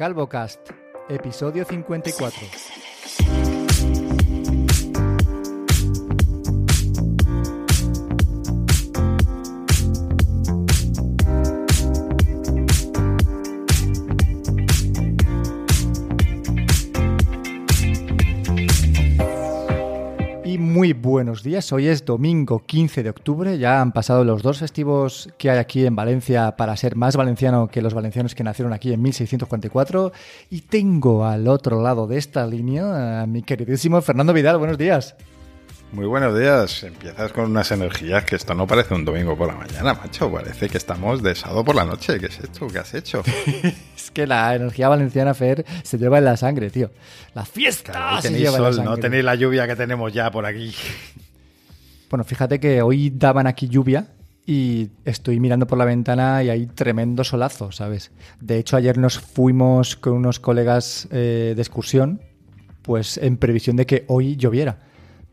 CalvoCast, episodio 54. Buenos días, hoy es domingo 15 de octubre, ya han pasado los dos festivos que hay aquí en Valencia para ser más valenciano que los valencianos que nacieron aquí en 1644 y tengo al otro lado de esta línea a mi queridísimo Fernando Vidal, buenos días. Muy buenos días. Empiezas con unas energías que esto no parece un domingo por la mañana, macho. Parece que estamos de sábado por la noche. ¿Qué es esto? ¿Qué has hecho? es que la energía valenciana, Fer, se lleva en la sangre, tío. La fiesta Claro, se en la sol, no tenéis la lluvia que tenemos ya por aquí. Bueno, fíjate que hoy daban aquí lluvia y estoy mirando por la ventana y hay tremendo solazo, ¿sabes? De hecho, ayer nos fuimos con unos colegas eh, de excursión, pues en previsión de que hoy lloviera.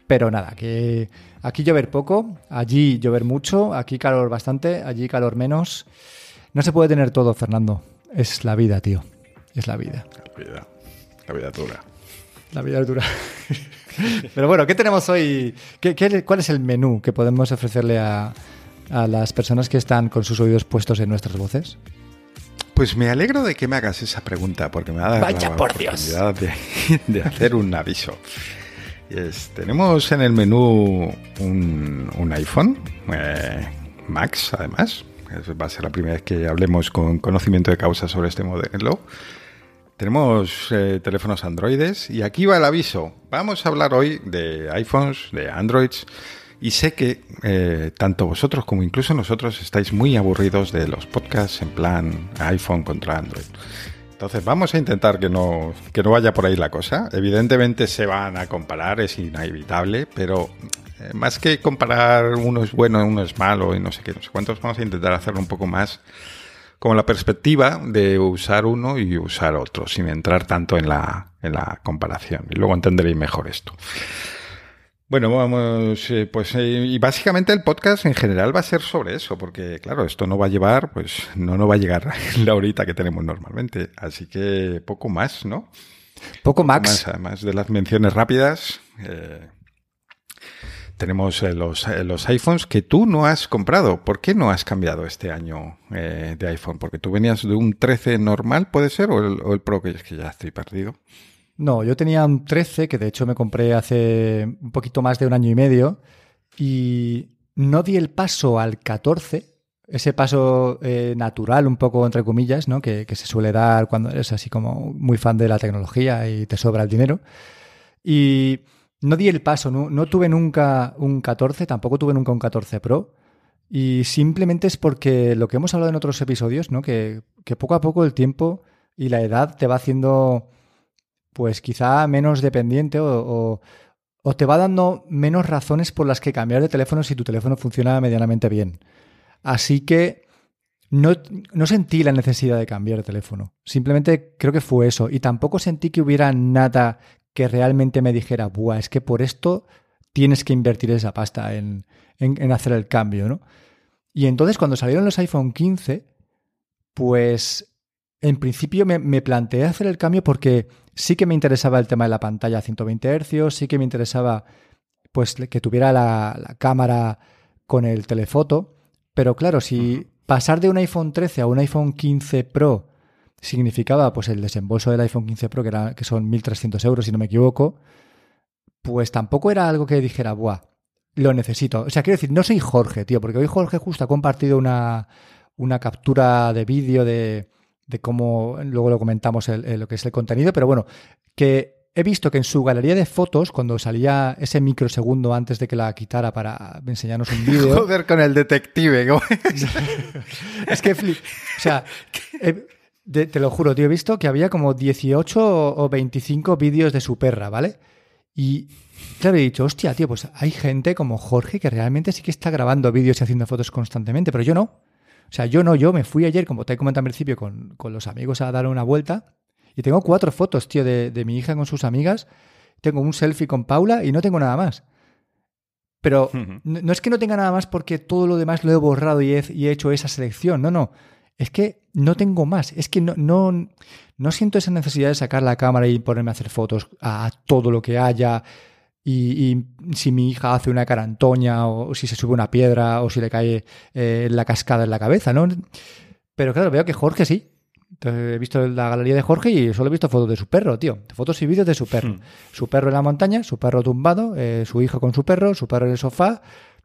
Pero nada, que aquí llover poco, allí llover mucho, aquí calor bastante, allí calor menos. No se puede tener todo, Fernando. Es la vida, tío. Es la vida. La vida, la vida dura. La vida dura. Pero bueno, ¿qué tenemos hoy? ¿Qué, qué- cuál es el menú que podemos ofrecerle a, a las personas que están con sus oídos puestos en nuestras voces? Pues me alegro de que me hagas esa pregunta porque me va a dar Vaya la por Dios. oportunidad de, de hacer un aviso. Tenemos en el menú un, iPhone, eh, Max además. Va a ser la primera vez que hablemos con conocimiento de causa sobre este modelo. Tenemos eh, teléfonos androides y aquí va el aviso. Vamos a hablar hoy de iPhones, de Androids y sé que eh, tanto vosotros como incluso nosotros estáis muy aburridos de los podcasts en plan iPhone contra Android. Entonces vamos a intentar que no, que no vaya por ahí la cosa. Evidentemente se van a comparar, es inevitable, pero eh, más que comparar uno es bueno, uno es malo y no sé qué, no sé cuántos, vamos a intentar hacerlo un poco más como la perspectiva de usar uno y usar otro, sin entrar tanto en la, en la comparación. Y luego entenderéis mejor esto. Bueno, vamos, eh, pues, eh, y básicamente el podcast en general va a ser sobre eso, porque claro, esto no va a llevar, pues, no, no va a llegar la horita que tenemos normalmente. Así que poco más, ¿no? Poco Más, además de las menciones rápidas, eh, tenemos los, los iPhones que tú no has comprado. ¿Por qué no has cambiado este año de iPhone? Porque tú venías de un 13 normal, ¿puede ser? ¿O el, o el Pro? Que es que ya estoy perdido. No, yo tenía un 13 que de hecho me compré hace un poquito más de un año y medio y no di el paso al 14, ese paso eh, natural un poco entre comillas, ¿no? Que, que se suele dar cuando eres así como muy fan de la tecnología y te sobra el dinero. Y no di el paso, no, no tuve nunca un 14, tampoco tuve nunca un 14 Pro. Y simplemente es porque lo que hemos hablado en otros episodios, ¿no? Que, que poco a poco el tiempo y la edad te va haciendo, pues quizá menos dependiente o, o- te va dando menos razones por las que cambiar de teléfono si tu teléfono funciona medianamente bien. Así que no, no sentí la necesidad de cambiar de teléfono. Simplemente creo que fue eso. Y tampoco sentí que hubiera nada que realmente me dijera, Buah, es que por esto tienes que invertir esa pasta en, en- en hacer el cambio, ¿no? Y entonces cuando salieron los iPhone 15, pues en principio me, me planteé hacer el cambio porque sí que me interesaba el tema de la pantalla a 120 Hz, sí que me interesaba pues que tuviera la, la cámara con el telefoto, pero claro, si pasar de un iPhone 13 a un iPhone 15 Pro significaba pues el desembolso del iPhone 15 Pro, que, era, que son 1.300 euros si no me equivoco, pues tampoco era algo que dijera, buah, lo necesito. O sea, quiero decir, no soy Jorge, tío, porque hoy Jorge justo ha compartido una, una captura de vídeo de, de cómo, luego lo comentamos el- el- lo que es el contenido, pero bueno, que he visto que en su galería de fotos, cuando salía ese microsegundo antes de que la quitara para enseñarnos un vídeo, Joder con el detective. ¿cómo es? es que flip. O sea, de- te lo juro, tío, he visto que había como 18 o o 25 vídeos de su perra, ¿vale? Y claro, he dicho, hostia, tío, pues hay gente como Jorge que realmente sí que está grabando vídeos y haciendo fotos constantemente, pero yo no. O sea, yo no, yo me fui ayer, como te he comentado al principio, con, con los amigos a dar una vuelta y tengo cuatro fotos, tío, de, de mi hija con sus amigas. Tengo un selfie con Paula y no tengo nada más. Pero no es que no tenga nada más porque todo lo demás lo he borrado y he, y he hecho esa selección. No, no. es que no tengo más. Es que no, no, no siento esa necesidad de sacar la cámara y ponerme a hacer fotos a todo lo que haya. Y, si mi hija hace una carantoña o, si se sube una piedra o si le cae eh, la cascada en la cabeza, ¿no? Pero claro, veo que Jorge sí. he visto la galería de Jorge y solo he visto fotos de su perro, tío. Fotos y vídeos de su perro. Hmm. Su perro en la montaña, su perro tumbado, eh, su hijo con su perro, su perro en el sofá.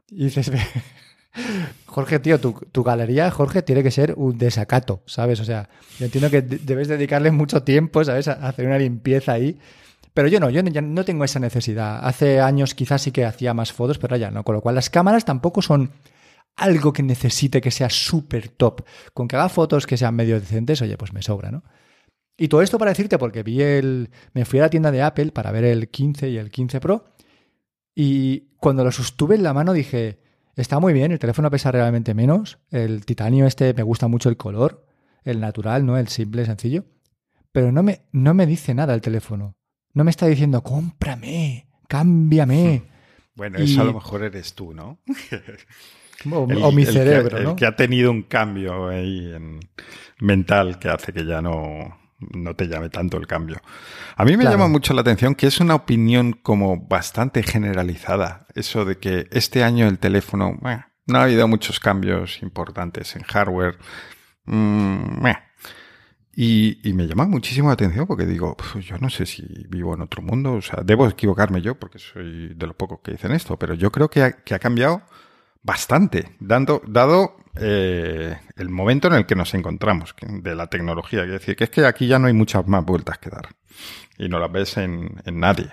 Y dices, Jorge, tío, tu, galería, Jorge, tiene que ser un desacato, ¿sabes? O sea, yo entiendo que debes dedicarle mucho tiempo, ¿sabes? A hacer una limpieza ahí. Pero yo no, yo no tengo esa necesidad. Hace años quizás sí que hacía más fotos, pero ya no. Con lo cual las cámaras tampoco son algo que necesite que sea súper top. Con que haga fotos que sean medio decentes, oye, pues me sobra, ¿no? Y todo esto para decirte, porque vi el. Me fui a la tienda de Apple para ver el 15 y el 15 Pro. Y cuando los sostuve en la mano dije, Está muy bien, el teléfono pesa realmente menos. El titanio este me gusta mucho el color, el natural, ¿no? El simple, sencillo. Pero no me, no me dice nada el teléfono. No me está diciendo, cómprame, cámbiame. Bueno, eso a lo mejor eres tú, ¿no? O, mi cerebro, que, ¿no? El que ha tenido un cambio ahí en mental que hace que ya no, no te llame tanto el cambio. A mí me llama mucho la atención que es una opinión como bastante generalizada, eso de que este año el teléfono, no ha habido muchos cambios importantes en hardware. Mm, y, me llama muchísimo la atención porque digo, yo no sé si vivo en otro mundo, o sea, debo equivocarme yo porque soy de los pocos que dicen esto, pero yo creo que ha, que ha cambiado bastante, dando, dado eh, el momento en el que nos encontramos de la tecnología. Es decir, que es que aquí ya no hay muchas más vueltas que dar y no las ves en, nadie.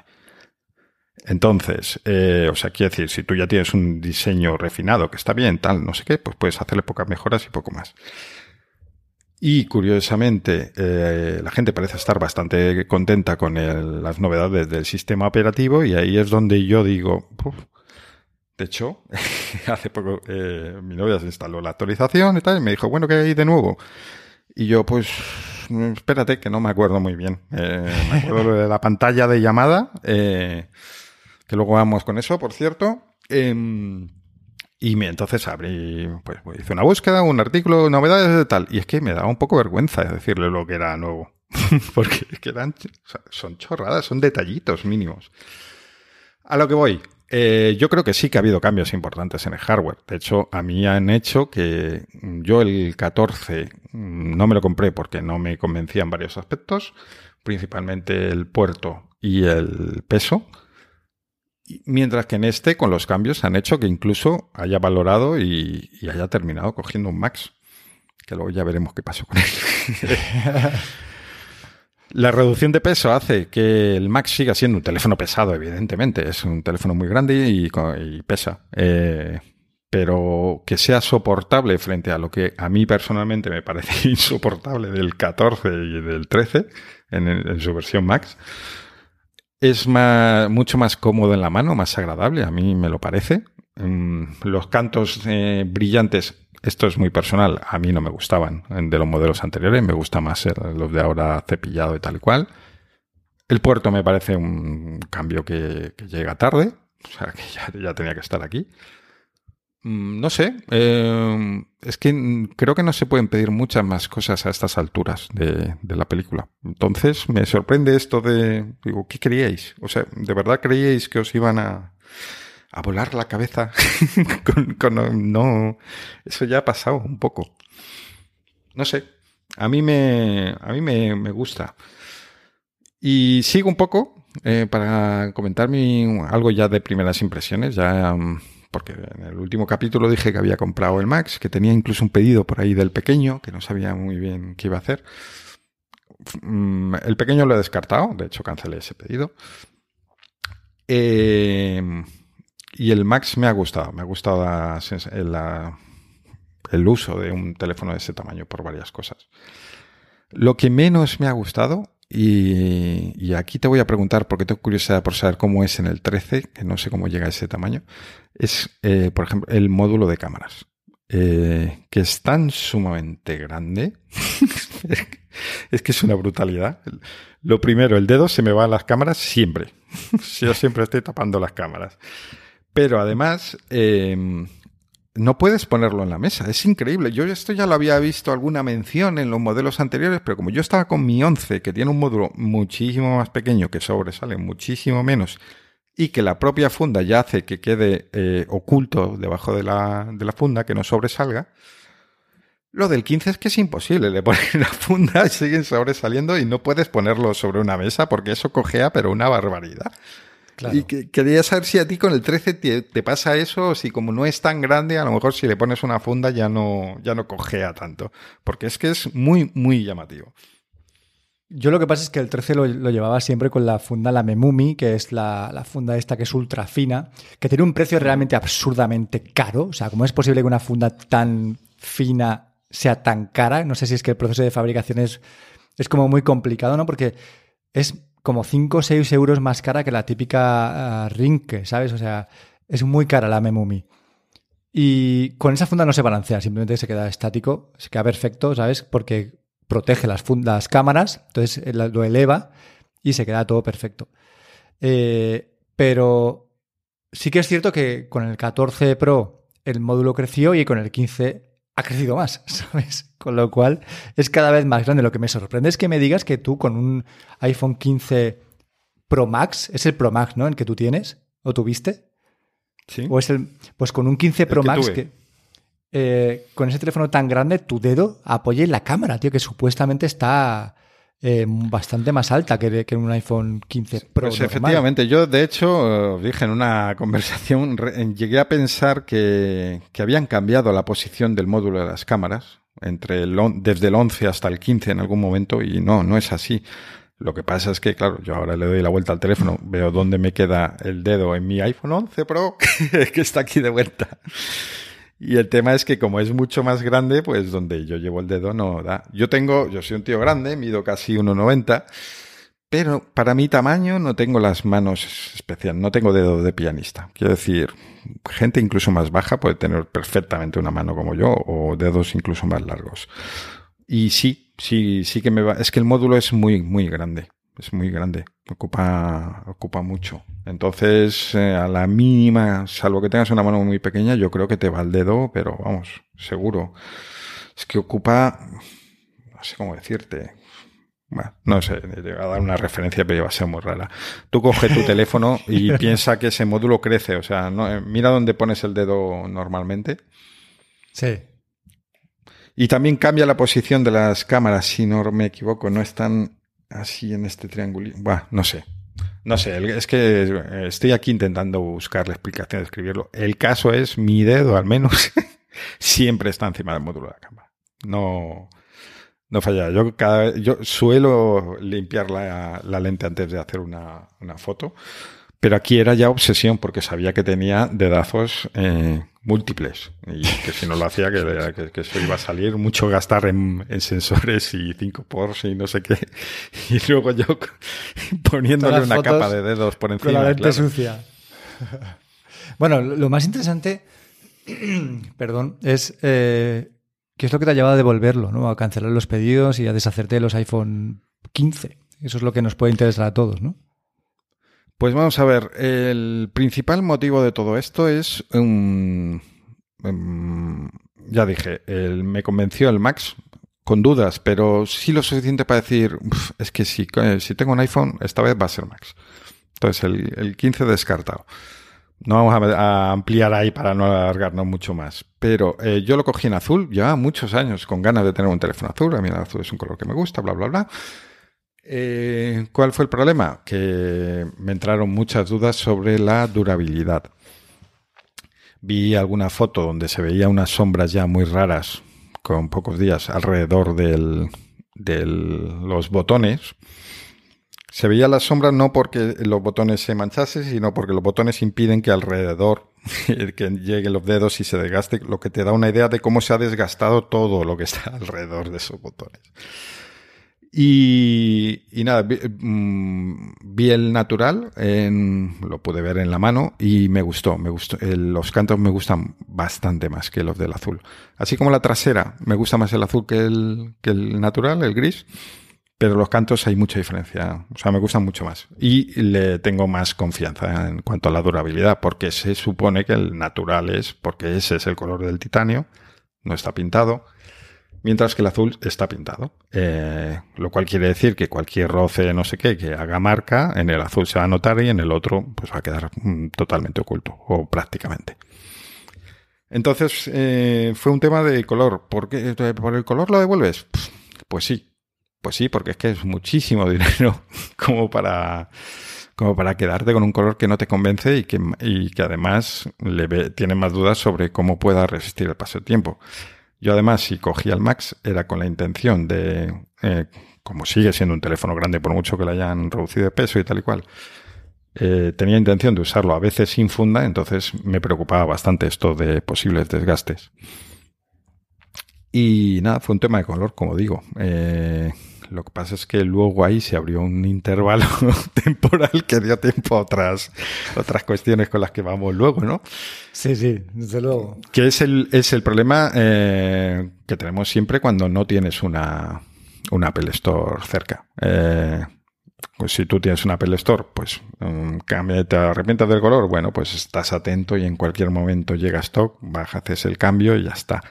Entonces, eh, o sea, quiero decir, si tú ya tienes un diseño refinado que está bien, tal, no sé qué, pues puedes hacerle pocas mejoras y poco más. Y curiosamente, eh, la gente parece estar bastante contenta con las novedades del sistema operativo y ahí es donde yo digo, de hecho, hace poco eh, mi novia se instaló la actualización y tal, y me dijo, bueno, ¿qué hay de nuevo? Y yo, pues, espérate, que no me acuerdo muy bien. Eh, me acuerdo de la pantalla de llamada, que luego vamos con eso, por cierto. Y me, entonces abrí, pues, hice una búsqueda, un artículo, novedades de tal. Y es que me daba un poco vergüenza decirle lo que era nuevo. Porque es que eran, son chorradas, son detallitos mínimos. A lo que voy. Eh, yo creo que sí que ha habido cambios importantes en el hardware. De hecho, a mí han hecho que yo el 14 mm, no me lo compré porque no me convencía en varios aspectos, principalmente el puerto y el peso. Mientras que en este, con los cambios, han hecho que incluso haya valorado y, haya terminado cogiendo un Max. Que luego ya veremos qué pasó con él. La reducción de peso hace que el Max siga siendo un teléfono pesado, evidentemente. Es un teléfono muy grande y, pesa. Eh, pero que sea soportable frente a lo que a mí personalmente me parece insoportable del 14 y del 13 en, su versión Max. Es mucho más cómodo en la mano, más agradable, a mí me lo parece. Mm, los cantos eh, brillantes esto es muy personal, a mí no me gustaban de los modelos anteriores, me gusta más los de ahora cepillado y tal cual. El puerto me parece un cambio que, llega tarde, o sea que ya, tenía que estar aquí. Mm, no sé, eh, es que creo que no se pueden pedir muchas más cosas a estas alturas de, la película. Entonces me sorprende esto de, digo, ¿qué creíais? O sea, ¿de verdad creíais que os iban a, a volar la cabeza con, no eso ya ha pasado un poco no sé a mí me a mí me, gusta y sigo un poco eh, para comentar mi, algo ya de primeras impresiones ya mm, porque en el último capítulo dije que había comprado el Max que tenía incluso un pedido por ahí del pequeño que no sabía muy bien qué iba a hacer mm, el pequeño lo he descartado de hecho cancelé ese pedido eh, y el Max me ha gustado, me ha gustado el uso de un teléfono de ese tamaño por varias cosas. Lo que menos me ha gustado, y, aquí te voy a preguntar porque tengo curiosidad por saber cómo es en el 13, que no sé cómo llega a ese tamaño, es, eh, por ejemplo, el módulo de cámaras. Eh, que es tan sumamente grande, es que es una brutalidad. Lo primero, el dedo se me va a las cámaras siempre. Yo siempre estoy tapando las cámaras. Pero además, em, no puedes ponerlo en la mesa. Es increíble. Yo esto ya lo había visto alguna mención en los modelos anteriores, pero como yo estaba con mi 11, que tiene un módulo muchísimo más pequeño, que sobresale muchísimo menos, y que la propia funda ya hace que quede eh, oculto debajo de la, de la funda, que no sobresalga, lo del 15 es que es imposible. Le pones la funda y siguen sobresaliendo y no puedes ponerlo sobre una mesa porque eso cojea, pero una barbaridad. Y quería saber si a ti con el 13 te, pasa eso, o si como no es tan grande, a lo mejor si le pones una funda ya no, ya no cojea tanto. Porque es que es muy, muy llamativo. Yo lo que pasa es que el 13 lo, llevaba siempre con la funda, la Memumi, que es la, la, funda esta que es ultra fina, que tiene un precio realmente absurdamente caro. O sea, ¿cómo es posible que una funda tan fina sea tan cara? No sé si es que el proceso de fabricación es, es como muy complicado, ¿no? Porque es como 5 o 6 euros más cara que la típica uh, Rinke, ¿sabes? O sea, es muy cara la Memumi. Y con esa funda no se balancea, simplemente se queda estático, se queda perfecto, ¿sabes? Porque protege las, las cámaras, entonces eh, lo eleva y se queda todo perfecto. Eh, pero sí que es cierto que con el 14 Pro el módulo creció y con el 15 ha crecido más, ¿sabes? Con lo cual es cada vez más grande. Lo que me sorprende es que me digas que tú con un iPhone 15 Pro Max, es el Pro Max, ¿no? El que tú tienes o tuviste. Sí. O es el, pues con un 15 Pro Max que, eh, con ese teléfono tan grande, tu dedo apoye la cámara, tío, que supuestamente está eh, bastante más alta que, que, un iPhone 15 Pro. Pues efectivamente, yo de hecho dije en una conversación, llegué a pensar que, que, habían cambiado la posición del módulo de las cámaras entre el, desde el 11 hasta el 15 en algún momento y no, no es así. Lo que pasa es que, claro, yo ahora le doy la vuelta al teléfono, veo dónde me queda el dedo en mi iPhone 11 Pro, que está aquí de vuelta. Y el tema es que como es mucho más grande, pues donde yo llevo el dedo no da. Yo tengo, yo soy un tío grande, mido casi 1,90, pero para mi tamaño no tengo las manos especiales, no tengo dedo de pianista. Quiero decir, gente incluso más baja puede tener perfectamente una mano como yo o dedos incluso más largos. Y sí, sí, sí que me va. Es que el módulo es muy, muy grande es muy grande, ocupa, ocupa mucho. Entonces, eh, a la mínima, salvo que tengas una mano muy pequeña, yo creo que te va el dedo, pero vamos, seguro. Es que ocupa, no sé cómo decirte. Bueno, no sé, te voy a dar una referencia, pero va a ser muy rara. Tú coge tu teléfono y piensa que ese módulo crece, o sea, no, eh, mira dónde pones el dedo normalmente. Sí. Y también cambia la posición de las cámaras, si no me equivoco, no están así en este triángulo. No sé. No sé, es que eh, estoy aquí intentando buscar la explicación de escribirlo. El caso es, mi dedo al menos siempre está encima del módulo de la cámara. No, no falla. Yo, cada, yo suelo limpiar la, lente antes de hacer una, una, foto, pero aquí era ya obsesión porque sabía que tenía dedazos eh, múltiples. Y que si no lo hacía que, que, eso iba a salir. Mucho gastar en, sensores y 5 por y no sé qué. Y luego yo poniéndole una capa de dedos por encima con la lente sucia. Bueno lo más interesante perdón es eh, qué es lo que te ha llevado a devolverlo ¿no? a cancelar los pedidos y a deshacerte de los iPhone 15 eso es lo que nos puede interesar a todos ¿no? Pues vamos a ver, el principal motivo de todo esto es. Em, ya dije, me convenció el Max con dudas, pero sí lo suficiente para decir, es que si, si tengo un iPhone, esta vez va a ser Max. Entonces, el, el 15 descartado. No vamos a, ampliar ahí para no alargarnos mucho más. Pero eh, yo lo cogí en azul, llevaba muchos años con ganas de tener un teléfono azul. A mí el azul es un color que me gusta, bla, bla, bla. Eh, ¿Cuál fue el problema? Que me entraron muchas dudas sobre la durabilidad. Vi alguna foto donde se veía unas sombras ya muy raras con pocos días alrededor de los botones. Se veía la sombra no porque los botones se manchasen, sino porque los botones impiden que alrededor que lleguen los dedos y se desgaste, lo que te da una idea de cómo se ha desgastado todo lo que está alrededor de esos botones. Y, nada, mm, vi, el natural, en, lo pude ver en la mano y me gustó, me gustó. los cantos me gustan bastante más que los del azul. Así como la trasera, me gusta más el azul que el, que el natural, el gris. pero los cantos hay mucha diferencia. O sea, me gustan mucho más. Y le tengo más confianza en cuanto a la durabilidad, porque se supone que el natural es, porque ese es el color del titanio, no está pintado mientras que el azul está pintado. Eh, lo cual quiere decir que cualquier roce, no sé qué, que haga marca, en el azul se va a notar y en el otro pues va a quedar mm, totalmente oculto, o prácticamente. Entonces, eh, fue un tema de color. ¿Por, qué? ¿Por el color lo devuelves? Pues sí. Pues sí, porque es que es muchísimo dinero como para como para quedarte con un color que no te convence y que, y que además le tiene más dudas sobre cómo pueda resistir el paso del tiempo. Yo además, si cogía el Max, era con la intención de, eh, como sigue siendo un teléfono grande, por mucho que le hayan reducido de peso y tal y cual, eh, tenía intención de usarlo a veces sin funda, entonces me preocupaba bastante esto de posibles desgastes. Y nada, fue un tema de color, como digo. Eh, lo que pasa es que luego ahí se abrió un intervalo temporal que dio tiempo a otras, otras cuestiones con las que vamos luego, ¿no? Sí, sí, desde luego. Que es el, es el problema eh, que tenemos siempre cuando no tienes una, una Apple Store cerca. Eh, pues si tú tienes una Apple Store, pues um, te arrepientas del color, bueno, pues estás atento y en cualquier momento llega stock, bajas el cambio y ya está.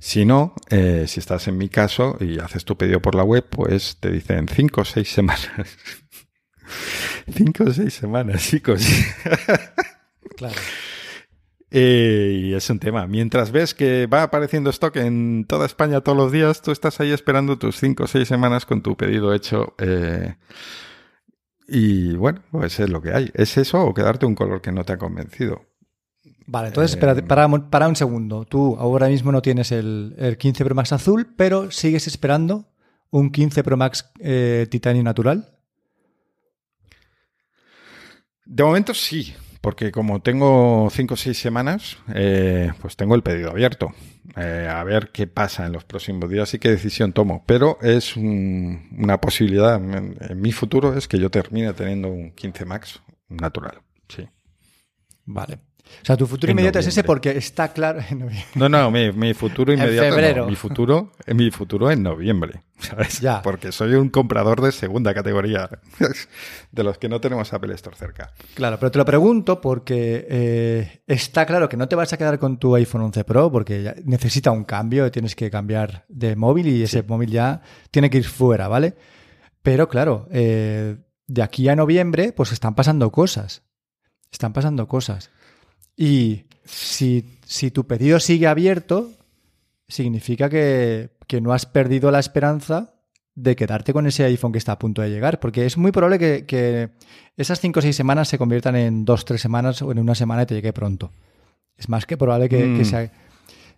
Si no, eh, si estás en mi caso y haces tu pedido por la web, pues te dicen cinco o seis semanas. cinco o seis semanas, chicos. claro. Eh, y es un tema. Mientras ves que va apareciendo stock en toda España todos los días, tú estás ahí esperando tus cinco o seis semanas con tu pedido hecho. Eh, y bueno, pues es lo que hay. ¿Es eso o quedarte un color que no te ha convencido? Vale, entonces espérate, eh, para, un segundo. Tú ahora mismo no tienes el, 15 Pro Max azul, pero sigues esperando un 15 Pro Max eh, titanio natural. De momento sí, porque como tengo 5 o 6 semanas, eh, pues tengo el pedido abierto. a ver qué pasa en los próximos días y qué decisión tomo. Pero es una posibilidad. En, en, mi futuro es que yo termine teniendo un 15 Max natural. Sí. Vale. O sea, tu futuro inmediato es ese porque está claro. no, no, mi, futuro inmediato. en febrero. mi futuro, mi futuro en noviembre. ¿sabes? Ya. Porque soy un comprador de segunda categoría, de los que no tenemos Apple Store cerca. Claro, pero te lo pregunto porque eh, está claro que no te vas a quedar con tu iPhone 11 Pro porque necesita un cambio, tienes que cambiar de móvil y ese móvil ya tiene que ir fuera, ¿vale? Pero claro, eh, de aquí a noviembre, pues están pasando cosas. Están pasando cosas. Y si, si tu pedido sigue abierto, significa que, no has perdido la esperanza de quedarte con ese iPhone que está a punto de llegar, porque es muy probable que, esas 5 o 6 semanas se conviertan en 2 3 semanas o en una semana y te llegue pronto. Es más que probable que, mm. sea...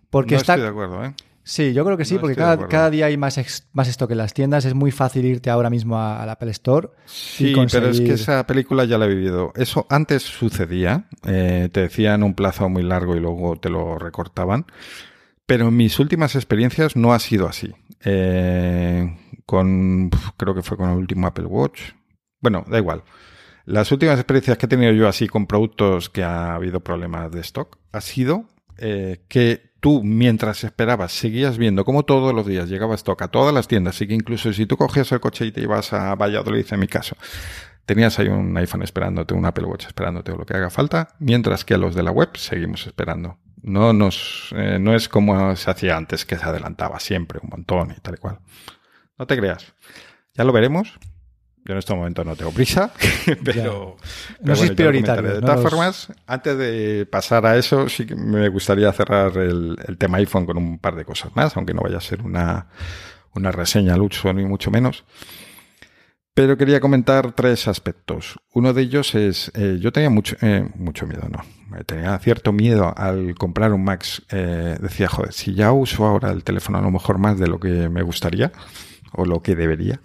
Porque no está... estoy de acuerdo, ¿eh? Sí, yo creo que sí, porque cada, día hay más, más esto que las tiendas. Es muy fácil irte ahora mismo al Apple Store. Sí, pero es que esa película ya la he vivido. Eso antes sucedía. Eh, te decían un plazo muy largo y luego te lo recortaban. Pero en mis últimas experiencias no ha sido así. Eh, con, creo que fue con el último Apple Watch. Bueno, da igual. Las últimas experiencias que he tenido yo así con productos que ha habido problemas de stock ha sido eh, que tú, mientras esperabas, seguías viendo cómo todos los días llegaba stock a todas las tiendas y que incluso si tú cogías el coche y te ibas a Valladolid, en mi caso, tenías ahí un iPhone esperándote, un Apple Watch esperándote o lo que haga falta, mientras que a los de la web seguimos esperando. No, nos, eh, no es como se hacía antes, que se adelantaba siempre un montón y tal y cual. No te creas. Ya lo veremos. Yo en este momento no tengo prisa, pero, no sois prioritario. De todas formas, antes de pasar a eso, sí que me gustaría cerrar el, tema iPhone con un par de cosas más, aunque no vaya a ser una, una reseña al uso ni mucho menos. Pero quería comentar tres aspectos. Uno de ellos es, eh, yo tenía mucho, eh, mucho miedo, no, tenía cierto miedo al comprar un Max. Eh, decía, joder, si ya uso ahora el teléfono a lo mejor más de lo que me gustaría o lo que debería,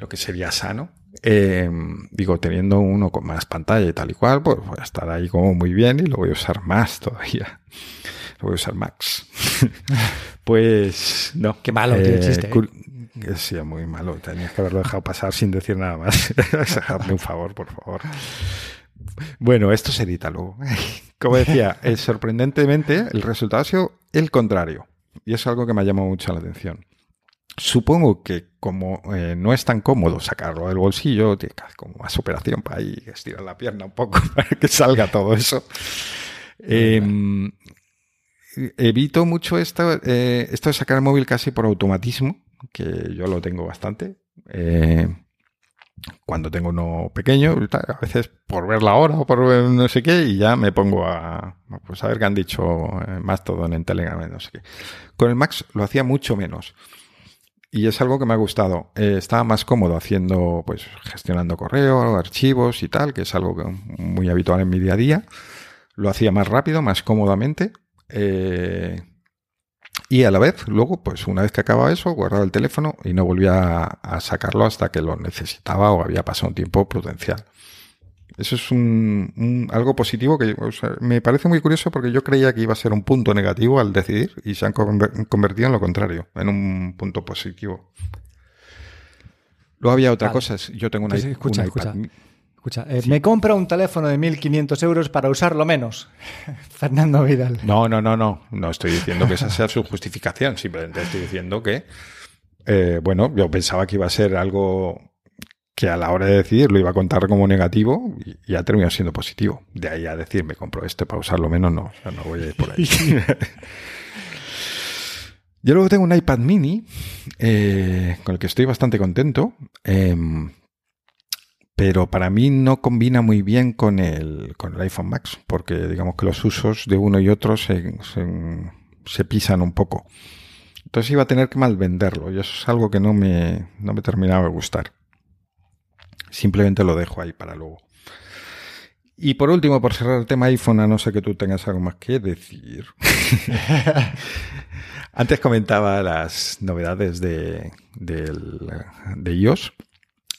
lo que sería sano. Eh, digo, teniendo uno con más pantalla y tal y cual, pues voy a estar ahí como muy bien y lo voy a usar más todavía. Lo voy a usar max. pues no. Qué malo eh, chiste. ¿eh? Sí, muy malo. Tenías que haberlo dejado pasar sin decir nada más. Dejadme un favor, por favor. Bueno, esto se edita luego. Como decía, eh, sorprendentemente el resultado ha sido el contrario. Y es algo que me ha llamado mucho la atención. Supongo que como eh, no es tan cómodo sacarlo del bolsillo, tiene como más operación para ahí estirar la pierna un poco para que salga todo eso. Em, evito mucho esto, eh, esto de sacar el móvil casi por automatismo, que yo lo tengo bastante. Eh, cuando tengo uno pequeño, a veces por ver la hora o por no sé qué, y ya me pongo a, pues a ver qué han dicho más todo en Telegram, no sé qué. Con el Max lo hacía mucho menos. Y es algo que me ha gustado. Eh, estaba más cómodo haciendo, pues, gestionando correo, archivos y tal, que es algo muy habitual en mi día a día. Lo hacía más rápido, más cómodamente. Eh, y a la vez, luego, pues una vez que acababa eso, guardaba el teléfono y no volvía a sacarlo hasta que lo necesitaba o había pasado un tiempo prudencial. Eso es un, algo positivo que me parece muy curioso porque yo creía que iba a ser un punto negativo al decidir y se han convertido en lo contrario, en un punto positivo. Luego había otra cosa, yo tengo una, escucha, escucha, escucha eh, me compra un teléfono de 1.500 euros para usarlo menos. Fernando Vidal. No, no, no, no. No estoy diciendo que esa sea su justificación. Simplemente estoy diciendo que, eh, bueno, yo pensaba que iba a ser algo que a la hora de decidir lo iba a contar como negativo y, ha terminado siendo positivo. De ahí a decir, me compro este para usarlo menos, no, no voy a ir por ahí. Yo luego tengo un iPad mini eh, con el que estoy bastante contento, em, pero para mí no combina muy bien con el, con el iPhone Max, porque digamos que los usos de uno y otro se, se, pisan un poco. Entonces iba a tener que mal venderlo y eso es algo que no me, no me terminaba de gustar. Simplemente lo dejo ahí para luego. Y por último, por cerrar el tema iPhone, a no ser que tú tengas algo más que decir. Antes comentaba las novedades de, de, iOS.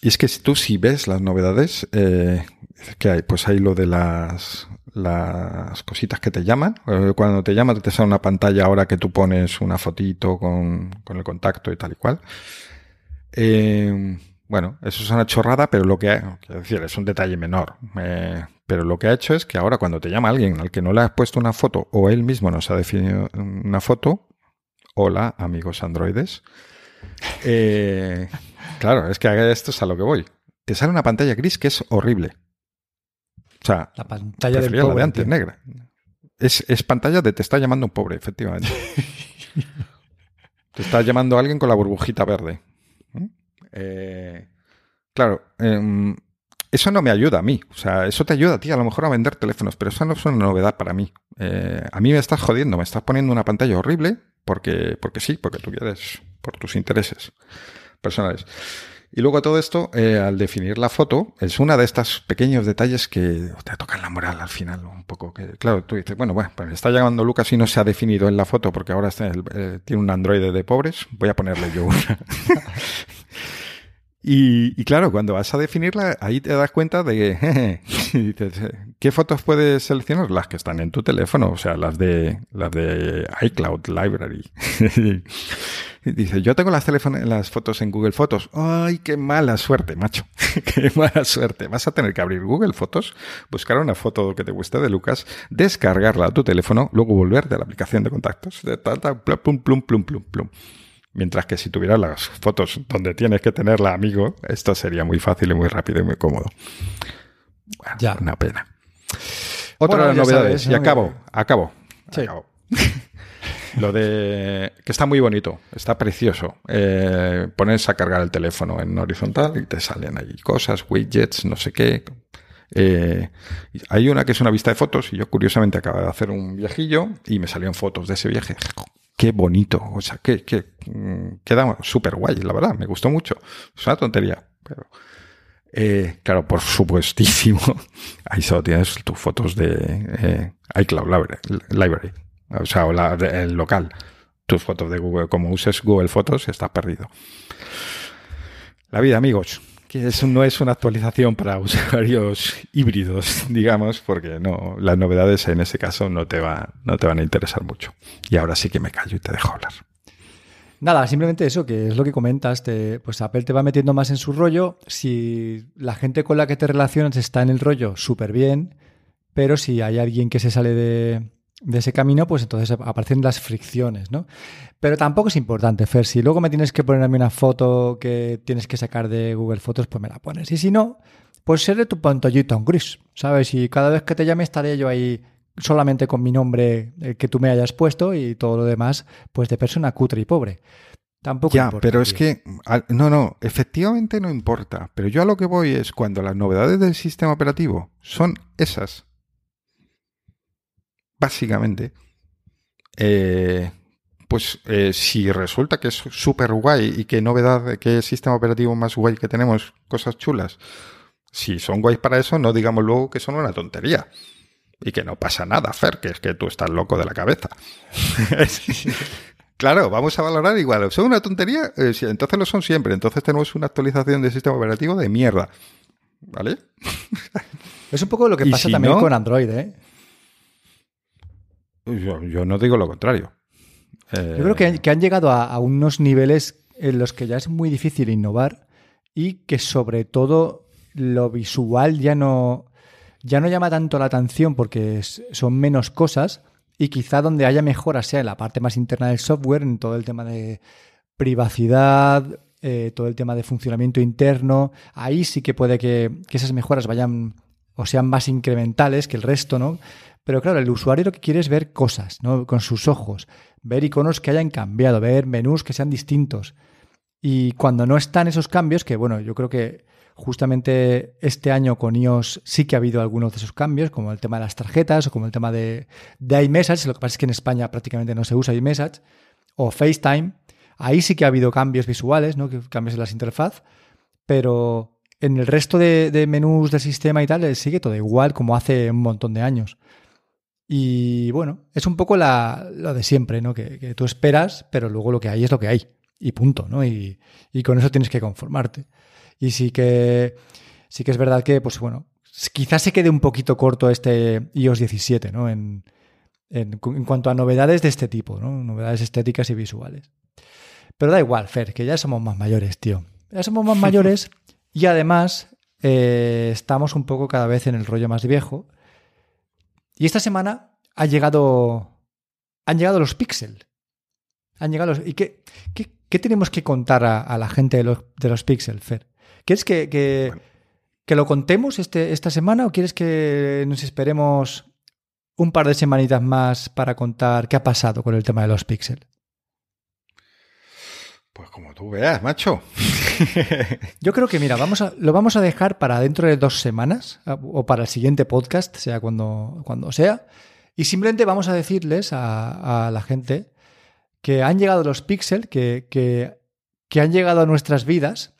Y es que tú si ves las novedades, eh, que hay? Pues hay lo de las, las cositas que te llaman. Eh, cuando te llaman te sale una pantalla ahora que tú pones una fotito con, con el contacto y tal y cual. Eh, bueno, eso es una chorrada, pero lo que ha, decir, es un detalle menor. Eh, pero lo que ha hecho es que ahora cuando te llama alguien al que no le has puesto una foto o él mismo nos ha definido una foto, hola amigos androides. Eh, claro, es que esto es a lo que voy. Te sale una pantalla gris que es horrible. O sea, la pantalla del pobre, de antes negra. Es, es pantalla de te está llamando un pobre, efectivamente. te está llamando alguien con la burbujita verde. Eh, claro, em, eso no me ayuda a mí. O sea, eso te ayuda a ti a lo mejor a vender teléfonos, pero eso no es una novedad para mí. Eh, a mí me estás jodiendo, me estás poniendo una pantalla horrible porque, porque sí, porque tú quieres, por tus intereses personales. Y luego todo esto, eh, al definir la foto, es una de estos pequeños detalles que te tocan la moral al final, un poco. Claro, tú dices, bueno, bueno, pues está llamando Lucas y no se ha definido en la foto porque ahora tiene un androide de pobres, voy a ponerle yo una. Y, claro, cuando vas a definirla, ahí te das cuenta de que dices, ¿qué fotos puedes seleccionar? Las que están en tu teléfono, o sea, las de las de iCloud Library. Dice, yo tengo las, las fotos en Google Fotos. ¡Ay, qué mala suerte, macho! ¡Qué mala suerte! Vas a tener que abrir Google Fotos, buscar una foto que te guste de Lucas, descargarla a tu teléfono, luego volver de la aplicación de contactos, de tal, tal, plum, plum, plum, plum, plum. Mientras que si tuvieras las fotos donde tienes que tenerla amigo, esto sería muy fácil y muy rápido y muy cómodo. ya. Una pena. Otra de las novedades, y acabo, acabo. acabo. Lo de que está muy bonito, está precioso. Eh, pones a cargar el teléfono en horizontal y te salen ahí cosas, widgets, no sé qué. Eh, hay una que es una vista de fotos y yo curiosamente acabo de hacer un viajillo y me salieron fotos de ese viaje qué bonito, o sea, que, mm, queda súper guay, la verdad, me gustó mucho. Es una tontería, pero... Eh, claro, por supuestísimo, ahí solo tienes tus fotos de eh, iCloud Library, o sea, el local. Tus fotos de Google, como uses Google Fotos, estás perdido. La vida, amigos que eso no es una actualización para usuarios híbridos, digamos, porque no, las novedades en ese caso no te, va, no te van a interesar mucho. Y ahora sí que me callo y te dejo hablar. Nada, simplemente eso, que es lo que comentas, pues Apple te va metiendo más en su rollo. Si la gente con la que te relacionas está en el rollo, súper bien, pero si hay alguien que se sale de, de ese camino, pues entonces aparecen las fricciones, ¿no? Pero tampoco es importante, Fer. Si luego me tienes que ponerme una foto que tienes que sacar de Google Fotos, pues me la pones. Y si no, pues seré tu pantallita en gris, ¿sabes? Y cada vez que te llame estaré yo ahí solamente con mi nombre eh, que tú me hayas puesto y todo lo demás, pues de persona cutre y pobre. Tampoco ya, pero es que, no, no, efectivamente no importa. Pero yo a lo que voy es cuando las novedades del sistema operativo son esas, básicamente, eh, pues eh, si resulta que es súper guay y que novedad, que sistema operativo más guay que tenemos, cosas chulas, si son guays para eso, no digamos luego que son una tontería. Y que no pasa nada, Fer, que es que tú estás loco de la cabeza. claro, vamos a valorar igual. ¿Son una tontería? Eh, entonces lo son siempre. Entonces tenemos una actualización del sistema operativo de mierda. ¿Vale? es un poco lo que pasa también con Android, ¿eh? Yo, no digo lo contrario. Yo creo que, han llegado a, unos niveles en los que ya es muy difícil innovar y que sobre todo lo visual ya no, ya no llama tanto la atención porque son menos cosas y quizá donde haya mejoras sea en la parte más interna del software, en todo el tema de privacidad, eh, todo el tema de funcionamiento interno, ahí sí que puede que, que esas mejoras vayan o sean más incrementales que el resto, ¿no? Pero claro, el usuario lo que quiere es ver cosas, ¿no? Con sus ojos, ver iconos que hayan cambiado, ver menús que sean distintos. Y cuando no están esos cambios, que bueno, yo creo que justamente este año con iOS sí que ha habido algunos de esos cambios, como el tema de las tarjetas o como el tema de, de iMessage, lo que pasa es que en España prácticamente no se usa iMessage, o FaceTime, ahí sí que ha habido cambios visuales, ¿no? cambios en las interfaz, pero en el resto de, menús del sistema y tal sigue todo igual como hace un montón de años. Y bueno, es un poco la, lo de siempre, ¿no? Que, tú esperas, pero luego lo que hay es lo que hay. Y punto, ¿no? Y, con eso tienes que conformarte. Y sí que, sí que es verdad que, pues bueno, quizás se quede un poquito corto este iOS 17, ¿no? En, en, cuanto a novedades de este tipo, ¿no? Novedades estéticas y visuales. Pero da igual, Fer, que ya somos más mayores, tío. Ya somos más mayores y además eh, estamos un poco cada vez en el rollo más viejo. Y esta semana ha llegado, han llegado los Pixel. Han llegado ¿Y qué, qué, tenemos que contar a, la gente de los, de los Pixel, Fer? ¿Quieres que, que, lo contemos este, esta semana o quieres que nos esperemos un par de semanitas más para contar qué ha pasado con el tema de los Pixel? Pues como tú veas, macho. Yo creo que, mira, vamos a, lo vamos a dejar para dentro de dos semanas o para el siguiente podcast, sea cuando, cuando sea. Y simplemente vamos a decirles a, la gente que han llegado los Pixel, que, que, han llegado a nuestras vidas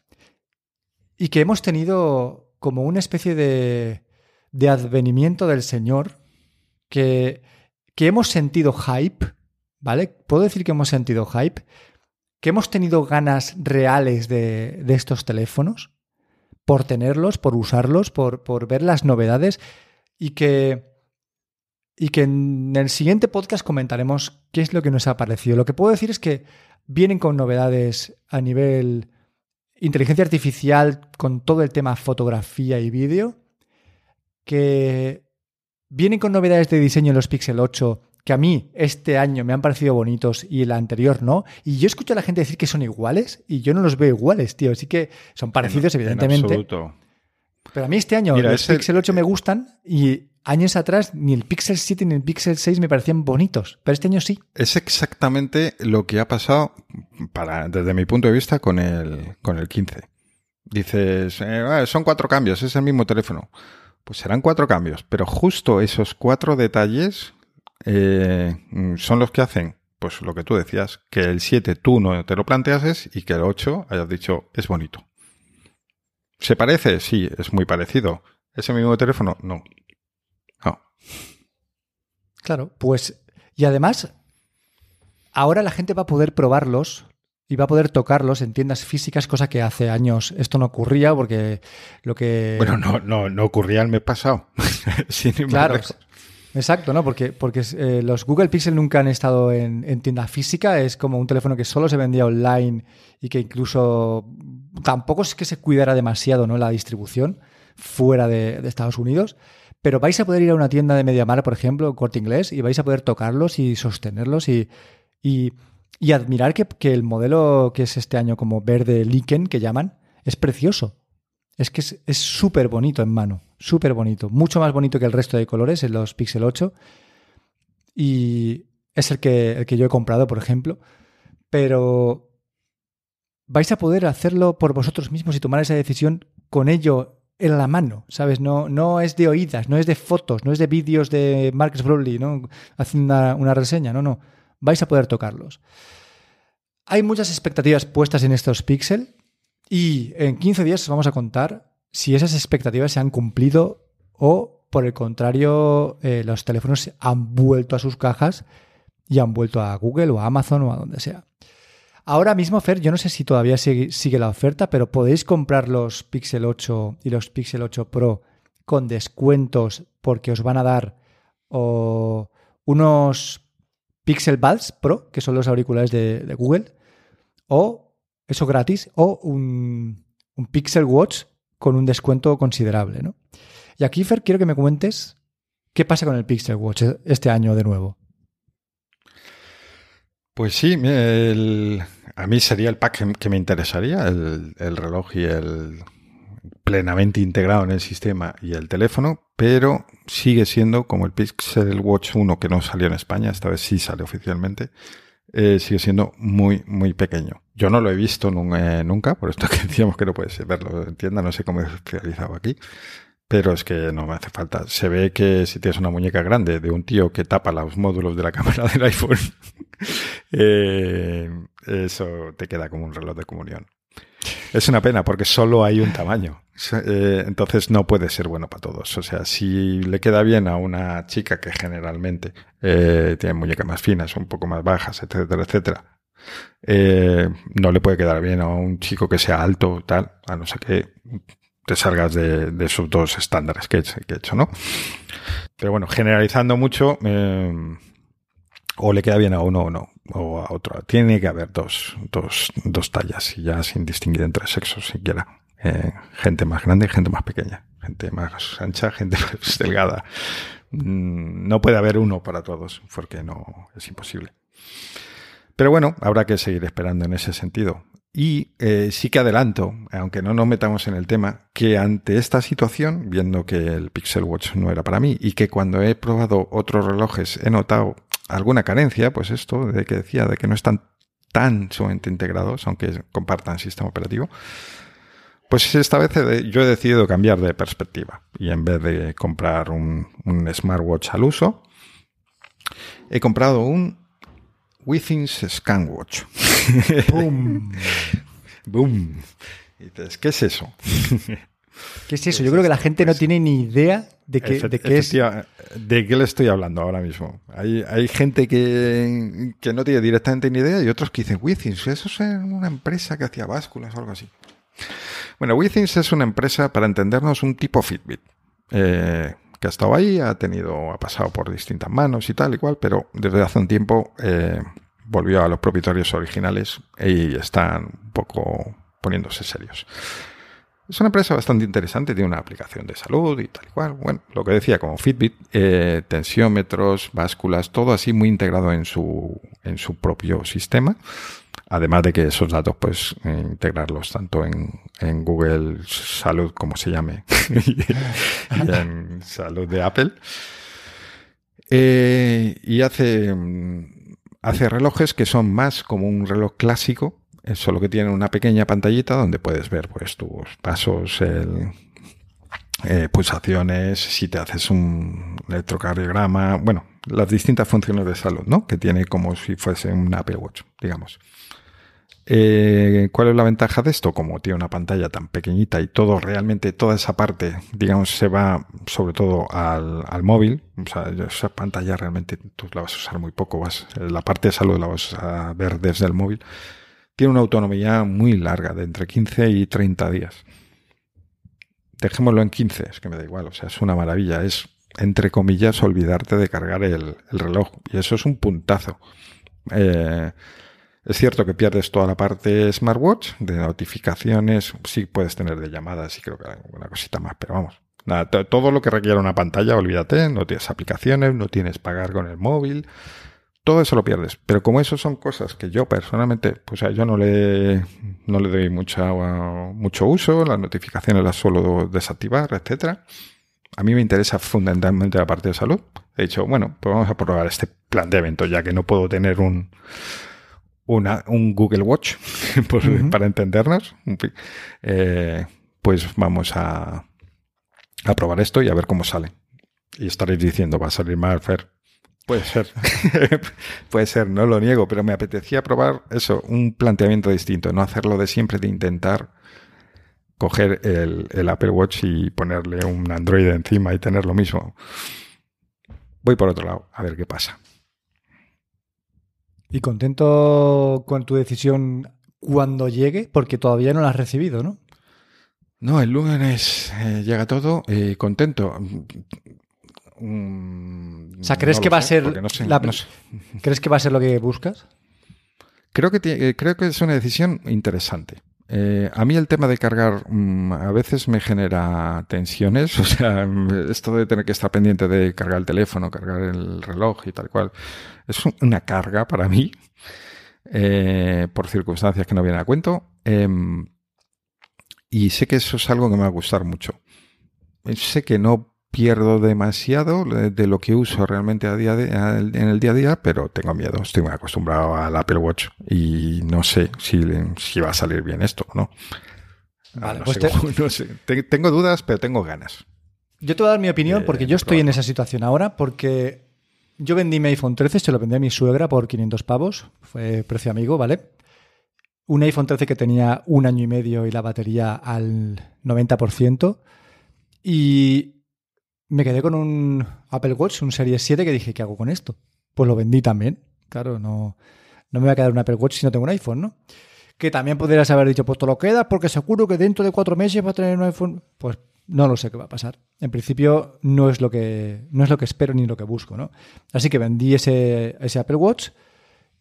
y que hemos tenido como una especie de, de advenimiento del Señor, que, que hemos sentido hype, ¿vale? Puedo decir que hemos sentido hype que hemos tenido ganas reales de, estos teléfonos, por tenerlos, por usarlos, por, por, ver las novedades y que, y que en el siguiente podcast comentaremos qué es lo que nos ha parecido. Lo que puedo decir es que vienen con novedades a nivel inteligencia artificial, con todo el tema fotografía y vídeo, que vienen con novedades de diseño en los Pixel 8 que a mí este año me han parecido bonitos y el anterior no. Y yo escucho a la gente decir que son iguales y yo no los veo iguales, tío. Así que son parecidos, evidentemente. Pero a mí este año los Pixel 8 me gustan y años atrás ni el Pixel 7 ni el Pixel 6 me parecían bonitos. Pero este año sí. Es exactamente lo que ha pasado, para, desde mi punto de vista, con el, con el 15. Dices, eh, ah, son cuatro cambios, es el mismo teléfono. Pues serán cuatro cambios, pero justo esos cuatro detalles eh, son los que hacen, pues lo que tú decías, que el 7 tú no te lo planteases y que el 8 hayas dicho es bonito. ¿Se parece? Sí, es muy parecido. ¿Ese mismo teléfono? No. No. Claro, pues. Y además, ahora la gente va a poder probarlos y va a poder tocarlos en tiendas físicas, cosa que hace años esto no ocurría, porque lo que. Bueno, no, no, no ocurría el mes pasado. Sin claro, Exacto, ¿no? Porque, porque eh, los Google Pixel nunca han estado en, tienda física, es como un teléfono que solo se vendía online y que incluso tampoco es que se cuidara demasiado ¿no? la distribución fuera de, Estados Unidos. pero vais a poder ir a una tienda de Mediamar, por ejemplo, Corte Inglés, y vais a poder tocarlos y sostenerlos y, y, admirar que, que, el modelo que es este año como verde Liken, que llaman, es precioso. Es que es súper bonito en mano, súper bonito. Mucho más bonito que el resto de colores en los Pixel 8. Y es el que, el que yo he comprado, por ejemplo. Pero vais a poder hacerlo por vosotros mismos y tomar esa decisión con ello en la mano, ¿sabes? No, no es de oídas, no es de fotos, no es de vídeos de Marcus Brownlee, ¿no? Haciendo una, una reseña, no, no. Vais a poder tocarlos. Hay muchas expectativas puestas en estos Pixel y en 15 días os vamos a contar si esas expectativas se han cumplido o, por el contrario, eh, los teléfonos han vuelto a sus cajas y han vuelto a Google o a Amazon o a donde sea. Ahora mismo, Fer, yo no sé si todavía sigue, la oferta, pero podéis comprar los Pixel 8 y los Pixel 8 Pro con descuentos porque os van a dar unos Pixel Buds Pro, que son los auriculares de Google, o eso gratis, o un, Pixel Watch con un descuento considerable. ¿no? Y aquí, Fer, quiero que me cuentes qué pasa con el Pixel Watch este año de nuevo. Pues sí, a mí sería el pack que, me interesaría, el, reloj y el plenamente integrado en el sistema y el teléfono, pero sigue siendo como el Pixel Watch 1 que no salió en España, esta vez sí sale oficialmente, eh, sigue siendo muy, muy pequeño. Yo no lo he visto eh, nunca, por esto que decíamos que no puedes verlo en tienda, no sé cómo es realizado aquí, pero es que no me hace falta. Se ve que si tienes una muñeca grande de un tío que tapa los módulos de la cámara del iPhone, eh, eso te queda como un reloj de comunión. Es una pena porque solo hay un tamaño. Eh, entonces no puede ser bueno para todos. O sea, si le queda bien a una chica que generalmente eh, tiene muñecas más finas, un poco más bajas, etcétera, etcétera, eh, no le puede quedar bien a un chico que sea alto, tal, a no ser que te salgas de, esos dos estándares que he, hecho, ¿no? Pero bueno, generalizando mucho, o le queda bien a uno o no, o a otro. Tiene que haber dos, dos, dos tallas, y ya sin distinguir entre sexos siquiera. Eh, gente más grande y gente más pequeña. Gente más ancha, gente más delgada. Mm, no puede haber uno para todos, porque no es imposible. Pero bueno, habrá que seguir esperando en ese sentido. Y eh, sí que adelanto, aunque no nos metamos en el tema, que ante esta situación, viendo que el Pixel Watch no era para mí y que cuando he probado otros relojes he notado alguna carencia, pues esto de que decía, de que no están tan sumamente integrados, aunque compartan sistema operativo, pues esta vez yo he decidido cambiar de perspectiva y en vez de comprar un, smartwatch al uso, he comprado un Withings Scanwatch. ¡Boom! ¡Boom! Y dices, ¿qué es eso? ¿Qué es eso? Yo creo que la gente no tiene ni idea de, qué, de qué es. ¿De qué le estoy hablando ahora mismo? Hay, hay gente que, que, no tiene directamente ni idea y otros que dicen, Withings, eso es una empresa que hacía básculas o algo así. Bueno, Withings es una empresa, para entendernos, un tipo Fitbit. Eh, que ha estado ahí, ha tenido, ha pasado por distintas manos y tal y cual, pero desde hace un tiempo eh, volvió a los propietarios originales y están un poco poniéndose serios. Es una empresa bastante interesante, tiene una aplicación de salud y tal y cual. Bueno, lo que decía, como Fitbit, eh, tensiómetros, básculas, todo así muy integrado en su, en su propio sistema. Además de que esos datos, pues, eh, integrarlos tanto en, Google Salud, como se llame, y en Salud de Apple. Eh, y hace, mm, hace relojes que son más como un reloj clásico, solo que tiene una pequeña pantallita donde puedes ver pues tus pasos, el, eh, pulsaciones, si te haces un electrocardiograma, bueno, las distintas funciones de salud, ¿no? Que tiene como si fuese un Apple Watch, digamos. Eh, ¿Cuál es la ventaja de esto? Como tiene una pantalla tan pequeñita y todo realmente, toda esa parte, digamos, se va sobre todo al, al móvil. O sea, esa pantalla realmente tú la vas a usar muy poco. Vas, la parte de salud la vas a ver desde el móvil tiene una autonomía muy larga, de entre 15 y 30 días. Dejémoslo en 15, es que me da igual, o sea, es una maravilla, es, entre comillas, olvidarte de cargar el, reloj, y eso es un puntazo. Eh, es cierto que pierdes toda la parte smartwatch de notificaciones, sí puedes tener de llamadas y creo que alguna cosita más, pero vamos, Nada, todo lo que requiere una pantalla, olvídate, no tienes aplicaciones, no tienes pagar con el móvil, todo eso lo pierdes. Pero como eso son cosas que yo personalmente, pues yo no le, no le doy mucha, mucho uso, las notificaciones las suelo desactivar, etcétera. A mí me interesa fundamentalmente la parte de salud. He dicho, bueno, pues vamos a probar este planteamiento, ya que no puedo tener un, un Google Watch para entendernos. Eh, pues vamos a, a probar esto y a ver cómo sale. Y estaréis diciendo, va a salir mal, Fer. Puede ser. Puede ser, no lo niego, pero me apetecía probar eso, un planteamiento distinto, no hacerlo de siempre, de intentar coger el, Apple Watch y ponerle un Android encima y tener lo mismo. Voy por otro lado, a ver qué pasa. Y contento con tu decisión cuando llegue, porque todavía no la has recibido, ¿no? No, el lunes eh, llega todo y contento. Mm, o sea, ¿crees que va a ser ¿Crees que va a ser lo que buscas? Creo que, eh, creo que es una decisión interesante. Eh, a mí el tema de cargar mm, a veces me genera tensiones, o sea, esto de tener que estar pendiente de cargar el teléfono, cargar el reloj y tal cual, es una carga para mí, eh, por circunstancias que no vienen a cuento, em, y sé que eso es algo que me va a gustar mucho. Sé que no pierdo demasiado de lo que uso realmente a día en el día a día, pero tengo miedo. Estoy muy acostumbrado al Apple Watch y no sé si, si va a salir bien esto o no. Vale, pues no, sé, Tengo dudas, pero tengo ganas. Yo te voy a dar mi opinión porque yo estoy en esa situación ahora porque yo vendí mi iPhone 13, se lo vendí a mi suegra por 500 pavos, fue precio amigo, ¿vale? Un iPhone 13 que tenía un año y medio y la batería al 90%. Y me quedé con un Apple Watch, un Series 7, que dije, ¿qué hago con esto? Pues lo vendí también. Claro, no, no me voy a quedar un Apple Watch si no tengo un iPhone, ¿no? Que también podrías haber dicho, pues te lo quedas porque seguro que dentro de cuatro meses va a tener un iPhone. Pues no lo sé qué va a pasar. En principio no es lo que, no es lo que espero ni lo que busco, ¿no? Así que vendí ese, ese Apple Watch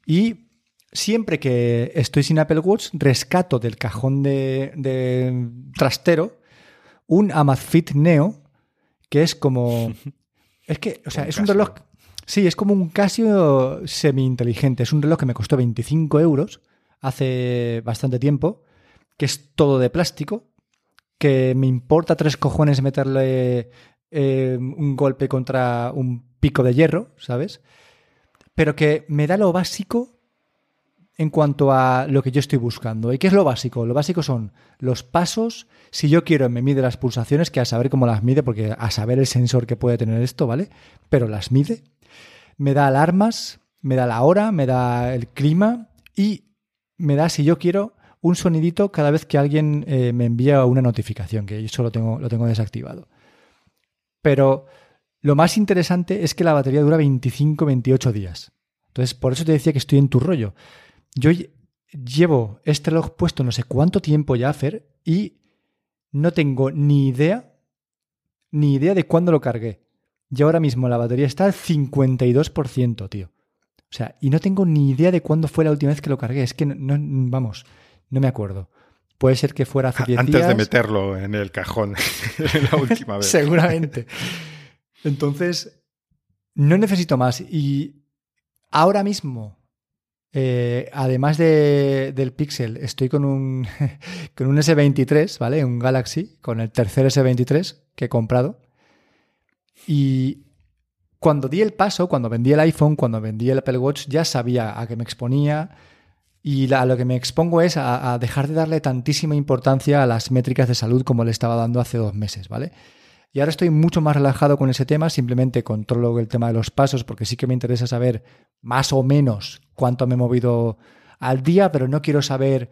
y siempre que estoy sin Apple Watch rescato del cajón de, de trastero un Amazfit Neo que es como... Es que, o sea, es un reloj... Sí, es como un Casio semi-inteligente. Es un reloj que me costó 25 euros hace bastante tiempo, que es todo de plástico, que me importa tres cojones meterle eh, un golpe contra un pico de hierro, ¿sabes? Pero que me da lo básico en cuanto a lo que yo estoy buscando. ¿Y qué es lo básico? Lo básico son los pasos. Si yo quiero, me mide las pulsaciones, que a saber cómo las mide, porque a saber el sensor que puede tener esto, ¿vale? Pero las mide. Me da alarmas, me da la hora, me da el clima y me da, si yo quiero, un sonidito cada vez que alguien eh, me envía una notificación, que yo solo tengo, lo tengo desactivado. Pero lo más interesante es que la batería dura 25-28 días. Entonces, por eso te decía que estoy en tu rollo. Yo llevo este reloj puesto no sé cuánto tiempo ya, Fer, y no tengo ni idea, ni idea de cuándo lo cargué. Y ahora mismo la batería está al 52%, tío. O sea, y no tengo ni idea de cuándo fue la última vez que lo cargué. Es que no, vamos, no me acuerdo. Puede ser que fuera hace 10 días. Antes de meterlo en el cajón la última vez. Seguramente. Entonces, no necesito más. Y ahora mismo eh, además de, del Pixel, estoy con un, con un S23, ¿vale? Un Galaxy, con el tercer S23 que he comprado. Y cuando di el paso, cuando vendí el iPhone, cuando vendí el Apple Watch, ya sabía a qué me exponía. Y a lo que me expongo es a, a, dejar de darle tantísima importancia a las métricas de salud como le estaba dando hace dos meses, ¿vale? Y ahora estoy mucho más relajado con ese tema, simplemente controlo el tema de los pasos porque sí que me interesa saber más o menos cuánto me he movido al día, pero no quiero saber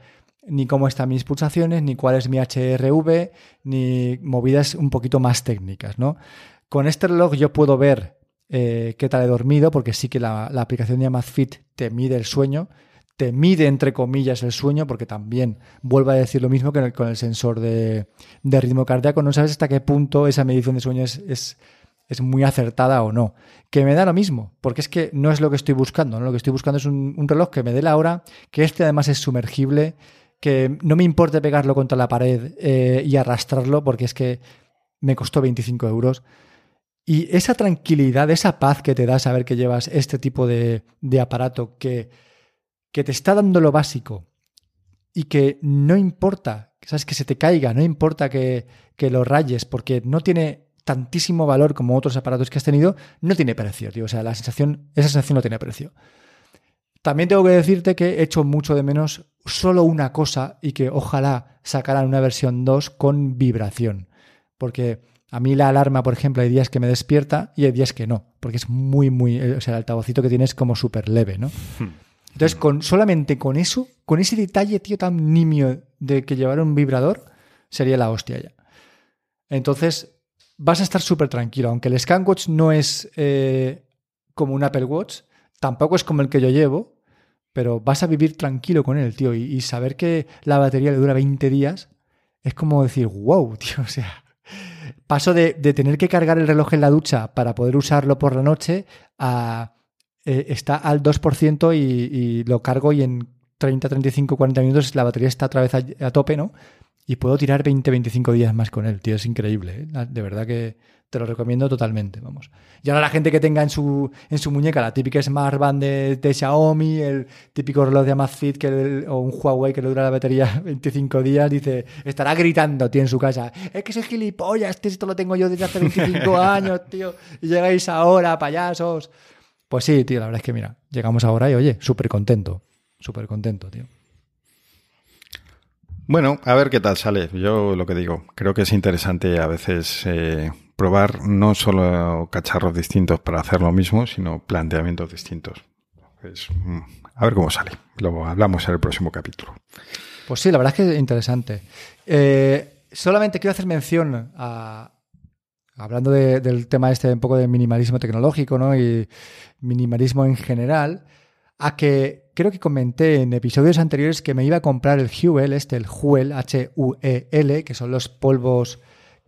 ni cómo están mis pulsaciones, ni cuál es mi HRV, ni movidas un poquito más técnicas, ¿no? Con este reloj yo puedo ver eh, qué tal he dormido, porque sí que la, la aplicación de Amazfit te mide el sueño, te mide, entre comillas, el sueño, porque también vuelvo a decir lo mismo que con el sensor de, ritmo cardíaco. No sabes hasta qué punto esa medición de sueño es, es, muy acertada o no. Que me da lo mismo, porque es que no es lo que estoy buscando. ¿no? Lo que estoy buscando es un, reloj que me dé la hora, que este además es sumergible, que no me importe pegarlo contra la pared eh, y arrastrarlo, porque es que me costó 25 euros. Y esa tranquilidad, esa paz que te da saber que llevas este tipo de, aparato que, que te está dando lo básico y que no importa, sabes, que se te caiga, no importa que, que lo rayes, porque no tiene tantísimo valor como otros aparatos que has tenido, no tiene precio, tío. O sea, la sensación, esa sensación no tiene precio. También tengo que decirte que he hecho mucho de menos solo una cosa y que ojalá sacaran una versión 2 con vibración. Porque a mí la alarma, por ejemplo, hay días que me despierta y hay días que no, porque es muy, muy, o sea, el altavocito que tienes es como súper leve, ¿no? Hmm. Entonces, con, solamente con eso, con ese detalle, tío, tan nimio de que llevar un vibrador, sería la hostia ya. Entonces, vas a estar súper tranquilo. Aunque el ScanWatch no es eh, como un Apple Watch, tampoco es como el que yo llevo, pero vas a vivir tranquilo con él, tío. Y, saber que la batería le dura 20 días es como decir, wow, tío. O sea, paso de, tener que cargar el reloj en la ducha para poder usarlo por la noche a eh, está al 2% y, lo cargo y en 30, 35, 40 minutos la batería está otra vez a tope, ¿no? y puedo tirar 20, 25 días más con él, tío, es increíble, ¿eh? de verdad que te lo recomiendo totalmente, vamos. Y ahora la gente que tenga en su, en su muñeca la típica Smart Band de, Xiaomi, el típico reloj de Amazfit que o un Huawei que le dura la batería 25 días, dice, estará gritando, tío, en su casa, es que soy gilipollas, este esto lo tengo yo desde hace 25 años, tío, y llegáis ahora, payasos. Pues sí, tío, la verdad es que mira, llegamos ahora y oye, súper contento, súper contento, tío. Bueno, a ver qué tal sale. Yo lo que digo, creo que es interesante a veces eh, probar no solo cacharros distintos para hacer lo mismo, sino planteamientos distintos. Pues, mm, a ver cómo sale. Lo hablamos en el próximo capítulo. Pues sí, la verdad es que es interesante. Eh, solamente quiero hacer mención a, hablando del tema este un poco de minimalismo tecnológico ¿no? y minimalismo en general, a que creo que comenté en episodios anteriores que me iba a comprar el Huel, este, el Huel, H-U-E-L, que son los polvos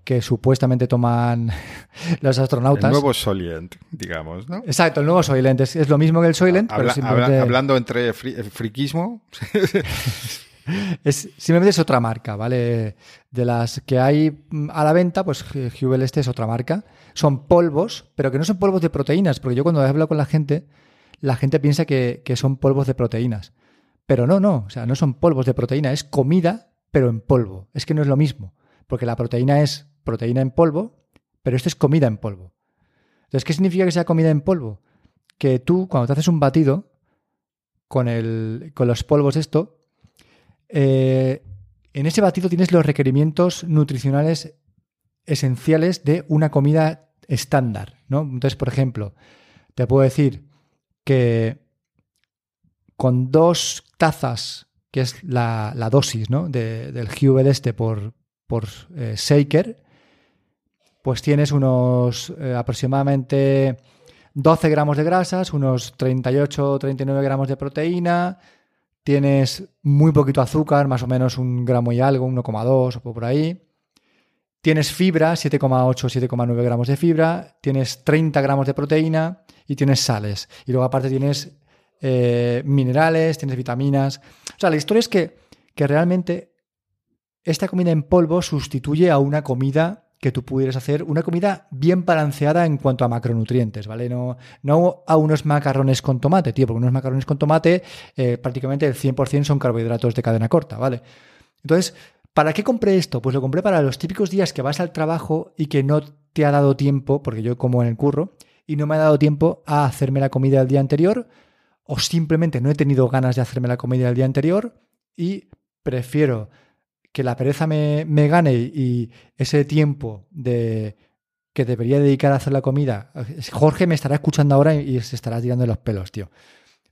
que supuestamente toman los astronautas. El nuevo Soylent, digamos, ¿no? Exacto, el nuevo Soylent. Es, lo mismo que el Soylent, pero simplemente... hablando entre friquismo... es, simplemente es otra marca, ¿vale? De las que hay a la venta, pues Huel este es otra marca. Son polvos, pero que no son polvos de proteínas, porque yo cuando hablo con la gente la gente piensa que, son polvos de proteínas. Pero no, no, o sea, no son polvos de proteína, es comida, pero en polvo. Es que no es lo mismo, porque la proteína es proteína en polvo, pero esto es comida en polvo. Entonces, ¿qué significa que sea comida en polvo? Que tú, cuando te haces un batido con, el, con los polvos esto, eh, en ese batido tienes los requerimientos nutricionales esenciales de una comida estándar, ¿no? Entonces, por ejemplo, te puedo decir que con dos tazas, que es la, dosis ¿no? del Huel este por, por eh, Shaker, pues tienes unos eh, aproximadamente 12 gramos de grasas, unos 38 o 39 gramos de proteína, tienes muy poquito azúcar, más o menos un gramo y algo, 1,2 o por ahí. Tienes fibra, 7,8 7,9 gramos de fibra, tienes 30 gramos de proteína y tienes sales. Y luego aparte tienes eh, minerales, tienes vitaminas. O sea, la historia es que, que realmente esta comida en polvo sustituye a una comida que tú pudieras hacer, una comida bien balanceada en cuanto a macronutrientes, ¿vale? No, no a unos macarrones con tomate, tío, porque unos macarrones con tomate eh, prácticamente el 100% son carbohidratos de cadena corta, ¿vale? Entonces, ¿para qué compré esto? Pues lo compré para los típicos días que vas al trabajo y que no te ha dado tiempo, porque yo como en el curro, y no me ha dado tiempo a hacerme la comida del día anterior o simplemente no he tenido ganas de hacerme la comida del día anterior y prefiero que la pereza me, gane y ese tiempo de que debería dedicar a hacer la comida. Jorge me estará escuchando ahora y se estará tirando los pelos, tío.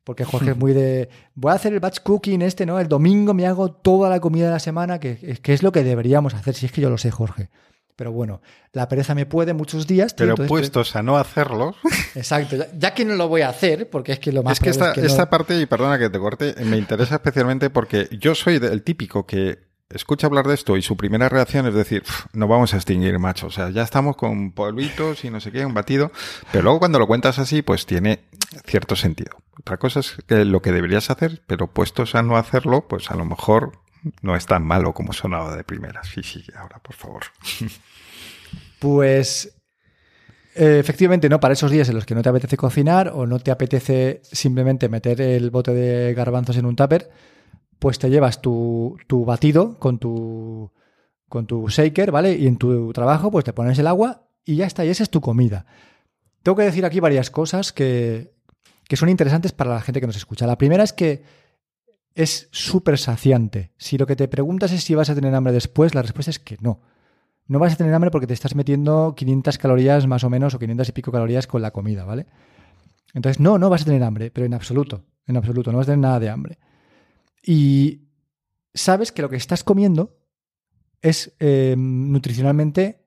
Porque Jorge es muy de. Voy a hacer el batch cooking este, ¿no? El domingo me hago toda la comida de la semana, que, que es lo que deberíamos hacer. Si es que yo lo sé, Jorge. Pero bueno, la pereza me puede muchos días. Pero puestos a no hacerlo. Exacto, ya, que no lo voy a hacer, porque es que lo más. Es que esta, esta parte, y perdona que te corte, me interesa especialmente porque yo soy el típico que escucha hablar de esto y su primera reacción es decir, no vamos a extinguir, macho. O sea, ya estamos con polvitos y no sé qué, un batido. Pero luego cuando lo cuentas así, pues tiene cierto sentido. Otra cosa es que lo que deberías hacer, pero puestos a no hacerlo, pues a lo mejor no es tan malo como sonaba de primera. Sí, sí, ahora, por favor. Pues eh, efectivamente, ¿no? Para esos días en los que no te apetece cocinar o no te apetece simplemente meter el bote de garbanzos en un tupper, pues te llevas tu, tu batido con tu, con tu shaker, ¿vale? Y en tu trabajo, pues te pones el agua y ya está, y esa es tu comida. Tengo que decir aquí varias cosas que, que son interesantes para la gente que nos escucha. La primera es que es súper saciante. Si lo que te preguntas es si vas a tener hambre después, la respuesta es que no. No vas a tener hambre porque te estás metiendo 500 calorías más o menos o 500 y pico calorías con la comida, ¿vale? Entonces, no, no vas a tener hambre, pero en absoluto, en absoluto, no vas a tener nada de hambre. Y sabes que lo que estás comiendo es eh, nutricionalmente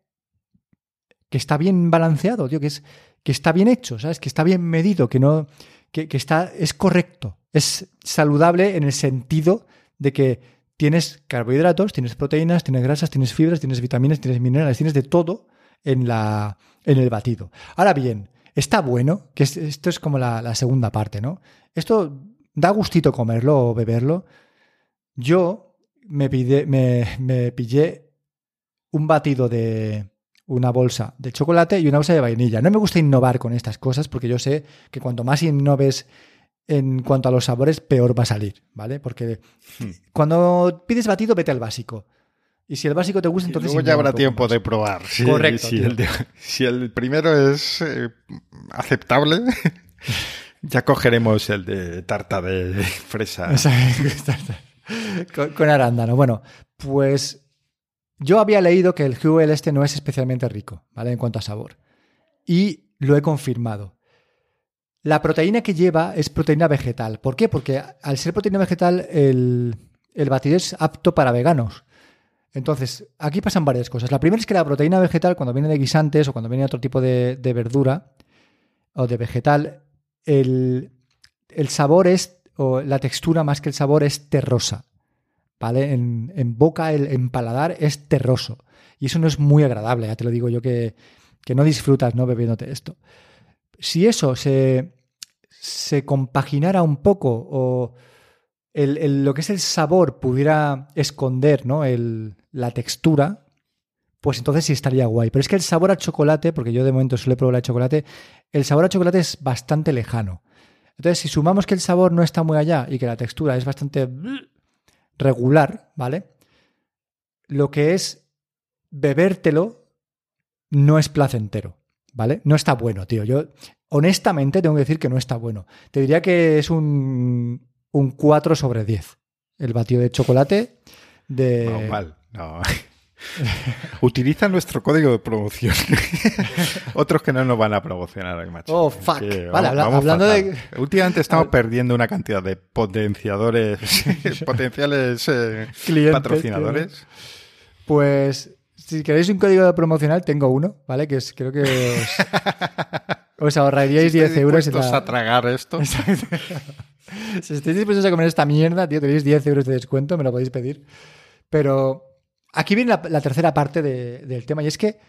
que está bien balanceado, tío, que, es, que está bien hecho, ¿sabes? Que está bien medido, que no. Que, que está. es correcto. Es saludable en el sentido de que tienes carbohidratos, tienes proteínas, tienes grasas, tienes fibras, tienes vitaminas, tienes minerales, tienes de todo en, la, en el batido. Ahora bien, está bueno, que esto es como la, la segunda parte, ¿no? Esto da gustito comerlo o beberlo. Yo me, pide, me, me pillé un batido de una bolsa de chocolate y una bolsa de vainilla. No me gusta innovar con estas cosas porque yo sé que cuanto más innoves en cuanto a los sabores, peor va a salir, ¿vale? Porque cuando pides batido, vete al básico. Y si el básico te gusta, entonces... Luego ya habrá tiempo más. de probar. Correcto, Si tío. el, de- si el primero es eh, aceptable, ya cogeremos el de tarta de fresa. con, arándano. Bueno, pues yo había leído que el Huel este no es especialmente rico, ¿vale? En cuanto a sabor. Y lo he confirmado. La proteína que lleva es proteína vegetal. ¿Por qué? Porque al ser proteína vegetal, el, el batido es apto para veganos. Entonces, aquí pasan varias cosas. La primera es que la proteína vegetal, cuando viene de guisantes o cuando viene de otro tipo de verdura o de vegetal, el, el sabor es, o la textura más que el sabor es terrosa. ¿Vale? En, en boca, el en paladar es terroso. Y eso no es muy agradable, ya te lo digo yo que, que no disfrutas no bebiéndote esto. Si eso se, se compaginara un poco o el, el- lo que es el sabor pudiera esconder ¿no? el, la textura, pues entonces sí estaría guay. Pero es que el sabor a chocolate, porque yo de momento solo he probado el chocolate, el sabor a chocolate es bastante lejano. Entonces, si sumamos que el sabor no está muy allá y que la textura es bastante regular, ¿vale? Lo que es bebértelo no es placentero, ¿vale? No está bueno, tío. Yo honestamente tengo que decir que no está bueno. Te diría que es un, un 4 sobre 10. El batido de chocolate de... No, mal. No. Utiliza nuestro código de promoción. Otros que no nos van a promocionar macho. Oh, fuck. que Vale, habla- hablando fatal. de- Últimamente estamos perdiendo una cantidad de potenciadores, potenciales eh, Clientes, patrocinadores. Pues si queréis un código promocional, tengo uno, ¿vale? Que es, creo que os, os ahorraríais Si 10 estáis euros en la- a tragar esto. Exacto. si estáis dispuestos a comer esta mierda, tío, tenéis 10 euros de descuento, me lo podéis pedir. Pero aquí viene la, tercera parte de- del tema y es que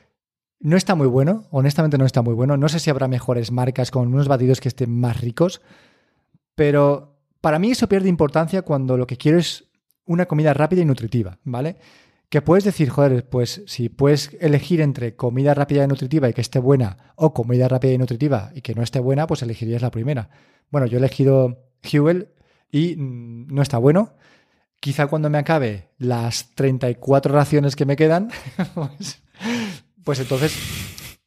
no está muy bueno, honestamente no está muy bueno. No sé si habrá mejores marcas con unos batidos que estén más ricos, pero para mí eso pierde importancia cuando lo que quiero es una comida rápida y nutritiva, ¿vale? Que puedes decir, joder, pues si puedes elegir entre comida rápida y nutritiva y que esté buena o comida rápida y nutritiva y que no esté buena, pues elegirías la primera. Bueno, yo he elegido Huel y mm, no está bueno. Quizá cuando me acabe las 34 raciones que me quedan, pues, pues entonces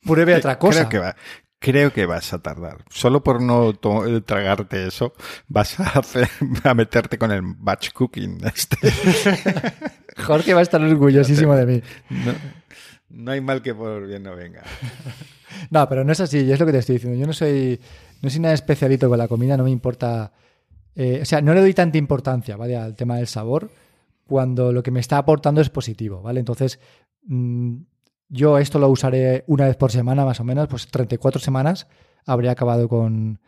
pruebe otra cosa. Creo que, va- creo que vas a tardar. Solo por no eh, tragarte eso, vas a, hacer, a meterte con el batch cooking. Este. Jorge va a estar orgullosísimo de mí. No, no hay mal que por bien no venga. No, pero no es así, es lo que te estoy diciendo. Yo no soy, no soy nada especialito con la comida, no me importa. Eh, o sea, no le doy tanta importancia, ¿vale? Al tema del sabor, cuando lo que me está aportando es positivo, ¿vale? Entonces, mm, yo esto lo usaré una vez por semana, más o menos, pues 34 semanas habría acabado con,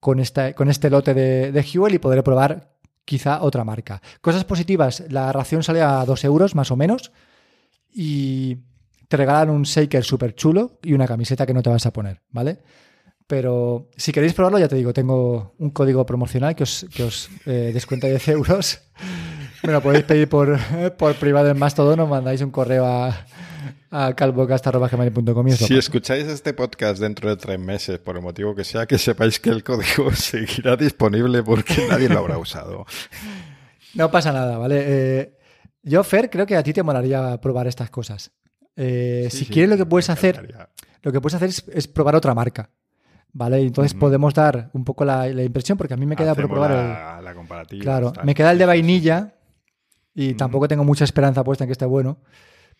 con, esta, con este lote de, de Huel y podré probar quizá otra marca. Cosas positivas, la ración sale a 2 euros, más o menos, y te regalan un shaker súper chulo y una camiseta que no te vas a poner, ¿vale? Pero si queréis probarlo, ya te digo, tengo un código promocional que os, que os eh, descuenta 10 euros Me lo podéis pedir por, por privado en Mastodon o mandáis un correo a, a calvocast.gmail.com. Si escucháis este podcast dentro de tres meses, por el motivo que sea, que sepáis que el código seguirá disponible porque nadie lo habrá usado. No pasa nada, ¿vale? Eh, yo, Fer, creo que a ti te molaría probar estas cosas. Eh, si quieres, lo que puedes hacer, lo que puedes hacer es, probar otra marca. ¿Vale? Entonces podemos dar un poco la, impresión, porque a mí me queda por probar la, comparativa. Claro, me queda el de vainilla y tampoco tengo mucha esperanza puesta en que esté bueno.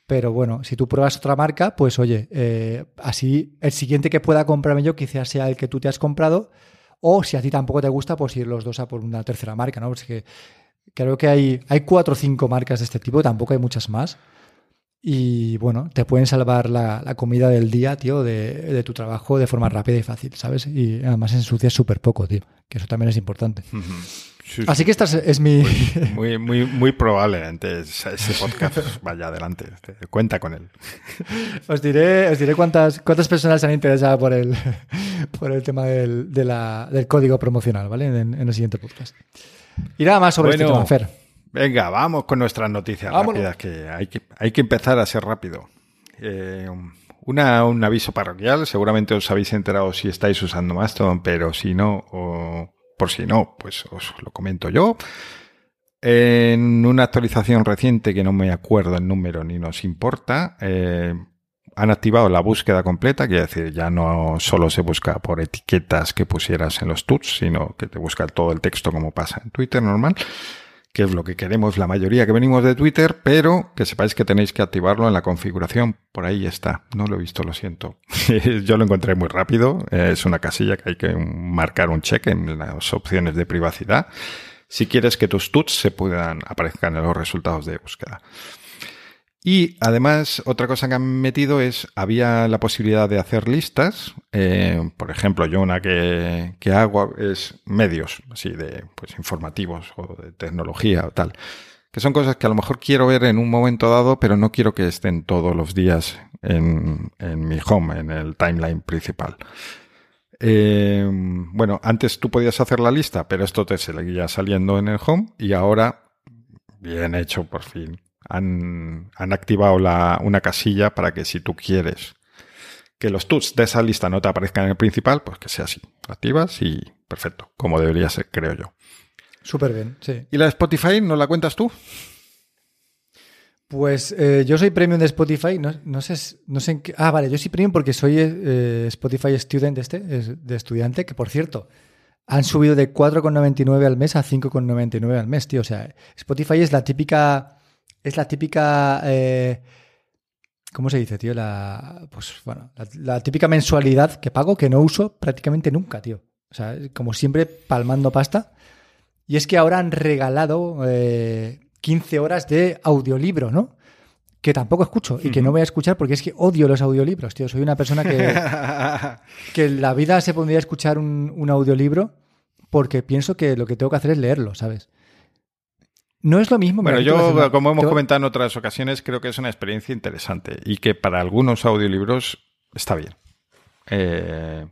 Pero bueno, si tú pruebas otra marca, pues oye, eh, así el siguiente que pueda comprarme yo quizás sea el que tú te has comprado. O si a ti tampoco te gusta, pues ir los dos a por una tercera marca, ¿no? Porque creo que hay, hay cuatro o cinco marcas de este tipo, tampoco hay muchas más. Y bueno, te pueden salvar la, comida del día, tío, de, tu trabajo de forma rápida y fácil, ¿sabes? Y además se ensucia súper poco, tío. Que eso también es importante. Así que esta es, mi. Muy, muy, muy probablemente ese podcast vaya adelante. Cuenta con él. Os diré, os diré cuántas, cuántas personas se han interesado por el, por el tema del, del código promocional, ¿vale? En, el siguiente podcast. Y nada más sobre este tema, Fer. Venga, vamos con nuestras noticias rápidas, que hay, que hay que empezar a ser rápido. Eh, una, un aviso parroquial, seguramente os habéis enterado si estáis usando Mastodon, pero si no, o por si no, pues os lo comento yo. En una actualización reciente, que no me acuerdo el número ni nos importa, eh, han activado la búsqueda completa, quiere decir, ya no solo se busca por etiquetas que pusieras en los tuts, sino que te busca todo el texto como pasa en Twitter normal que es lo que queremos la mayoría que venimos de Twitter, pero que sepáis que tenéis que activarlo en la configuración. Por ahí está. No lo he visto, lo siento. Yo lo encontré muy rápido. Es una casilla que hay que marcar un check en las opciones de privacidad si quieres que tus tuts se puedan aparezcan en los resultados de búsqueda. Y además, otra cosa que han metido es, había la posibilidad de hacer listas. Eh, por ejemplo, yo una que, que, hago es medios, así de pues, informativos o de tecnología o tal. Que son cosas que a lo mejor quiero ver en un momento dado, pero no quiero que estén todos los días en, en mi home, en el timeline principal. Eh, bueno, antes tú podías hacer la lista, pero esto te seguía saliendo en el home y ahora, bien hecho por fin, han, activado una casilla para que si tú quieres que los tuts de esa lista no te aparezcan en el principal, pues que sea así. activas y perfecto, como debería ser, creo yo. Súper bien, sí. ¿Y la de Spotify no la cuentas tú? Pues eh, yo soy premium de Spotify, no, sé, no sé en qué... Ah, vale, yo soy premium porque soy eh, Spotify Student este, de estudiante, que por cierto, han subido de 4,99 al mes a 5,99 al mes, tío. O sea, Spotify es la típica es la típica. Eh, ¿Cómo se dice, tío? La, pues bueno, la, típica mensualidad que pago que no uso prácticamente nunca, tío. O sea, como siempre, palmando pasta. Y es que ahora han regalado 15 eh, horas de audiolibro, ¿no? Que tampoco escucho y que no voy a escuchar porque es que odio los audiolibros, tío. Soy una persona que, que en la vida se pondría a escuchar un, un audiolibro porque pienso que lo que tengo que hacer es leerlo, ¿sabes? No es lo mismo. Bueno, yo, como hemos comentado en otras ocasiones, creo que es una experiencia interesante y que para algunos audiolibros está bien. Eh,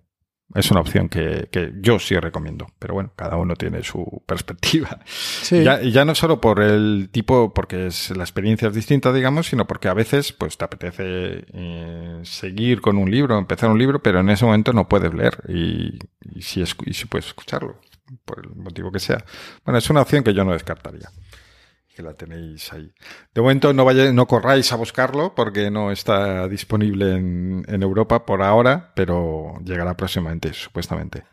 es una opción que, yo sí recomiendo, pero bueno, cada uno tiene su perspectiva. Sí. Ya, ya, no solo por el tipo, porque es, la experiencia es distinta, digamos, sino porque a veces pues te apetece eh, seguir con un libro, empezar un libro, pero en ese momento no puedes leer y, si, y si puedes escucharlo, por el motivo que sea. Bueno, es una opción que yo no descartaría que la tenéis ahí. De momento no vayáis, no corráis a buscarlo porque no está disponible en, Europa por ahora, pero llegará próximamente, supuestamente.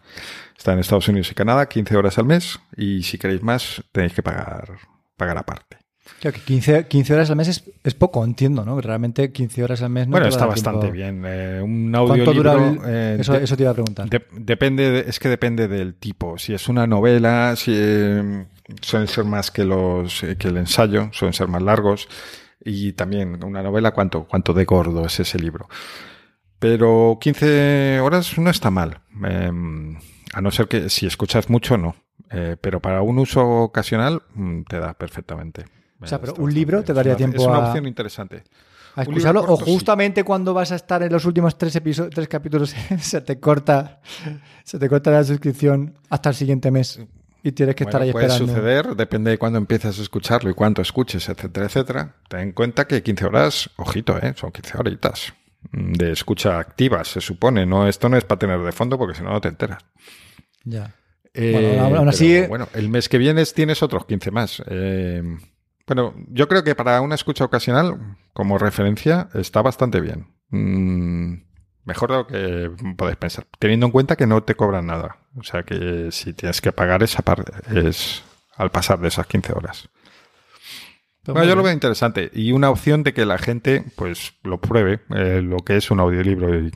Está en Estados Unidos y Canadá, 15 horas al mes, y si queréis más, tenéis que pagar, pagar aparte. Claro, que 15, 15 horas al mes es, poco, entiendo, ¿no? Realmente 15 horas al mes no Bueno, está bastante bien. Eh, un audiolibro... Eh, eso, eso, te iba a preguntar. depende, es que depende del tipo. Si es una novela, si... Eh, suelen ser más que los que el ensayo, suelen ser más largos y también una novela cuánto cuánto de gordo es ese libro. Pero 15 horas no está mal. Em, a no ser que si escuchas mucho no, eh, pero para un uso ocasional mm, te da perfectamente. O sea, pero un libro te daría tiempo a... Es una opción interesante. A escucharlo, o justamente cuando vas a estar en los últimos tres, episodios, tres capítulos se te corta se te corta la suscripción hasta el siguiente mes. Y tienes que estar ahí puede esperando. suceder, depende de cuándo empieces a escucharlo y cuánto escuches, etcétera, etcétera. Ten en cuenta que 15 horas, ojito, ¿eh? son 15 horitas de escucha activa, se supone. No, esto no es para tener de fondo porque si no, no te enteras. Ya. Eh, Bueno, aún así- bueno, el mes que viene tienes otros 15 más. Eh, bueno, yo creo que para una escucha ocasional, como referencia, está bastante bien. Mm, mejor de lo que podéis pensar. Teniendo en cuenta que no te cobran nada. O sea que si tienes que pagar esa parte, es al pasar de esas 15 horas. Pues Bueno, yo lo veo interesante y una opción de que la gente pues lo pruebe, eh, lo que es un audiolibro y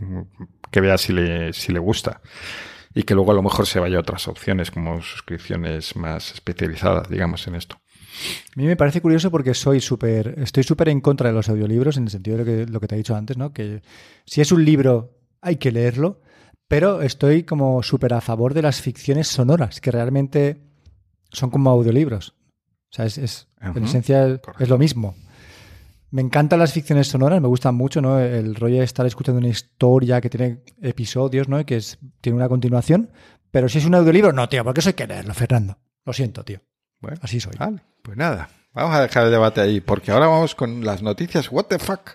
que vea si le, si le gusta y que luego a lo mejor se vaya a otras opciones como suscripciones más especializadas, digamos, en esto. A mí me parece curioso porque soy súper, estoy súper en contra de los audiolibros en el sentido de lo que, lo que te he dicho antes, ¿no? Que si es un libro hay que leerlo, pero estoy como súper a favor de las ficciones sonoras, que realmente son como audiolibros. O sea, es, es- en esencia es lo mismo. Me encantan las ficciones sonoras, me gustan mucho, ¿no? El rollo de estar escuchando una historia que tiene episodios, ¿no? Y que es, tiene una continuación. Pero si es un audiolibro, no, tío, porque eso hay que leerlo, Fernando. Lo siento, tío. Bueno, Así soy. vale, pues nada, vamos a dejar el debate ahí porque ahora vamos con las noticias What the fuck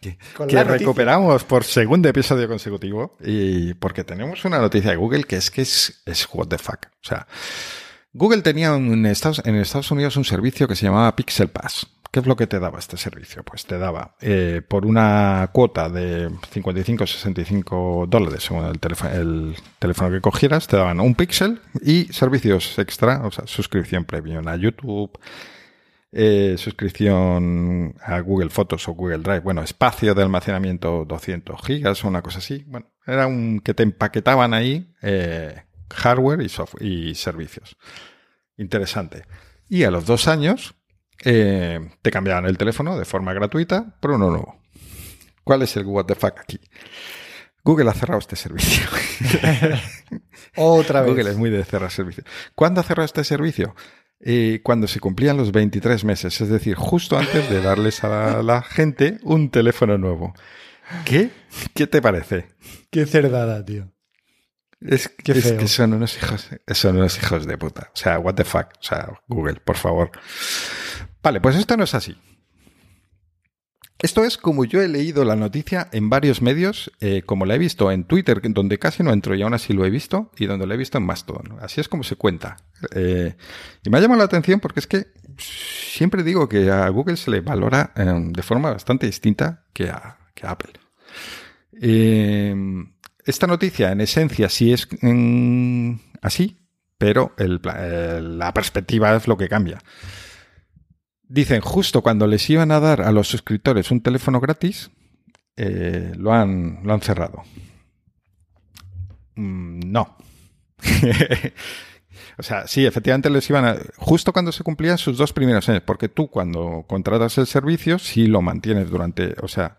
que, recuperamos por segundo episodio consecutivo y porque tenemos una noticia de Google que es que es, es What the fuck. O sea, Google tenía en Estados, en Estados Unidos un servicio que se llamaba Pixel Pass. ¿Qué es lo que te daba este servicio? Pues te daba eh, por una cuota de 55 o 65 dólares según el teléfono, el teléfono que cogieras, te daban un pixel y servicios extra, o sea, suscripción premium a YouTube, eh, suscripción a Google Fotos o Google Drive, bueno, espacio de almacenamiento 200 gigas o una cosa así. Bueno, era un que te empaquetaban ahí eh, hardware y, software y servicios. Interesante. Y a los dos años eh, te cambiaban el teléfono de forma gratuita por uno nuevo. ¿Cuál es el what the fuck aquí? Google ha cerrado este servicio. Otra vez. Google es muy de cerrar servicio. ¿Cuándo ha cerrado este servicio? Eh, cuando se cumplían los 23 meses, es decir, justo antes de darles a la gente un teléfono nuevo. ¿Qué? ¿Qué te parece? Qué cerdada, tío. Es, Qué es feo. que son unos hijos, son unos hijos de puta. O sea, what the fuck. O sea, Google, por favor. Vale, pues esto no es así. Esto es como yo he leído la noticia en varios medios, eh, como la he visto en Twitter, donde casi no entro y aún así lo he visto, y donde lo he visto en Mastodon. Así es como se cuenta. Eh, y me ha llamado la atención porque es que siempre digo que a Google se le valora eh, de forma bastante distinta que a, que Apple. Eh, esta noticia, en esencia, sí es mm, así, pero la perspectiva es lo que cambia. Dicen, justo cuando les iban a dar a los suscriptores un teléfono gratis, eh, lo, han, lo han cerrado. Mm, no. o sea, sí, efectivamente les iban a... Justo cuando se cumplían sus dos primeros años, porque tú cuando contratas el servicio, sí lo mantienes durante... O sea,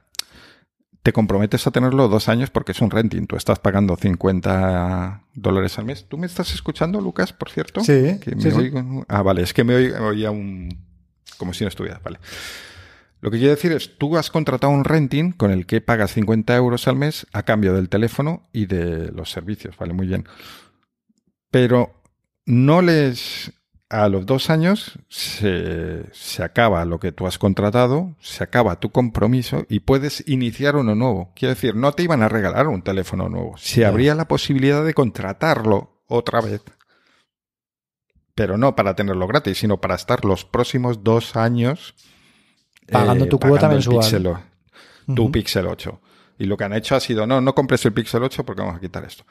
te comprometes a tenerlo dos años porque es un renting. Tú estás pagando 50 dólares al mes. ¿Tú me estás escuchando, Lucas, por cierto? Sí, Que me sí, Ah, vale, es que me oí- oía un... como si no estuviera, vale. Lo que quiero decir es, tú has contratado un renting con el que pagas 50 euros al mes a cambio del teléfono y de los servicios, vale, muy bien. Pero no les... A los dos años se, se acaba lo que tú has contratado, se acaba tu compromiso y puedes iniciar uno nuevo. Quiero decir, no te iban a regalar un teléfono nuevo. Se habría la posibilidad de contratarlo otra vez. Pero no para tenerlo gratis, sino para estar los próximos dos años Pagando tu cuota mensual. Pixel tu. Pixel 8. Y lo que han hecho ha sido, no, no compres el Pixel 8 porque vamos a quitar esto.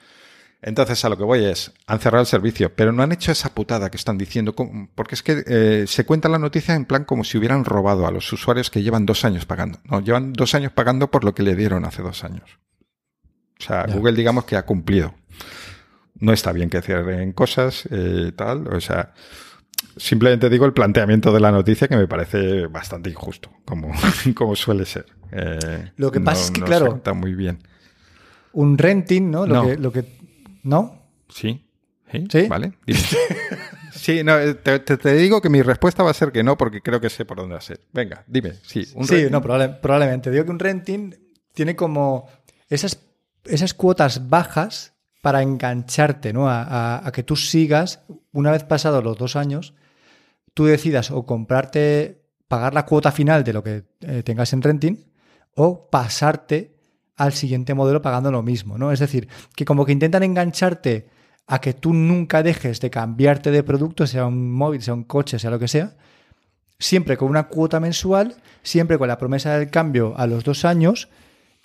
Entonces, a lo que voy es, han cerrado el servicio, pero no han hecho esa putada que están diciendo, porque es que eh, se cuenta la noticia en plan como si hubieran robado a los usuarios que llevan dos años pagando. No, llevan dos años pagando por lo que le dieron hace dos años. O sea, Ya. Google digamos que ha cumplido. No está bien que cierren cosas, eh, tal, o sea, simplemente digo el planteamiento de la noticia que me parece bastante injusto, como, como suele ser. Eh, Lo que pasa es que, no claro, está muy bien. Un renting, ¿no? Lo No. que, lo que. ¿No? Sí. ¿Sí? ¿Sí? ¿Vale? Sí, no, eh, te, te- te digo que mi respuesta va a ser que no, porque creo que sé por dónde ser. Venga, dime. Sí, un sí, renting. no, probable- probablemente. Digo que un renting tiene como esas, esas cuotas bajas para engancharte, ¿no? A, que tú sigas, una vez pasados los dos años, tú decidas o comprarte, pagar la cuota final de lo que eh, tengas en renting o pasarte al siguiente modelo pagando lo mismo, ¿no? Es decir, que como que intentan engancharte a que tú nunca dejes de cambiarte de producto, sea un móvil, sea un coche, sea lo que sea, siempre con una cuota mensual, siempre con la promesa del cambio a los dos años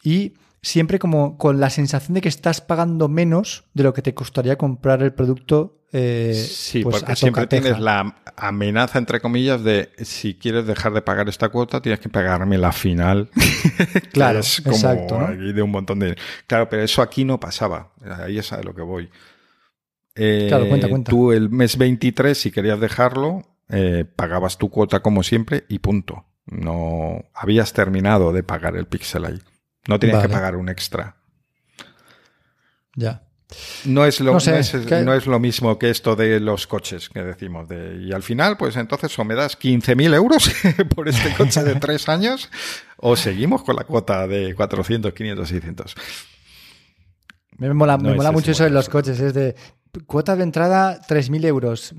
y siempre como con la sensación de que estás pagando menos de lo que te costaría comprar el producto. Eh, sí, pues porque siempre tienes la amenaza, entre comillas, de si quieres dejar de pagar esta cuota, tienes que pagarme la final. claro, es como exacto, de un montón de. Claro, pero eso aquí no pasaba. Ahí es a lo que voy. claro, cuenta, eh, cuenta. Tú el mes 23, si querías dejarlo, eh, pagabas tu cuota como siempre y punto. No habías terminado de pagar el pixel ahí. No tienes que pagar un extra. Ya. No es, lo, no, es, lo mismo que esto de los coches que decimos. De, y al final, pues entonces o me das 15.000 euros por este coche de tres años o seguimos con la cuota de 400, 500, 600. Me mola, me mola mucho eso de los coches. Es de cuota de entrada 3.000 euros,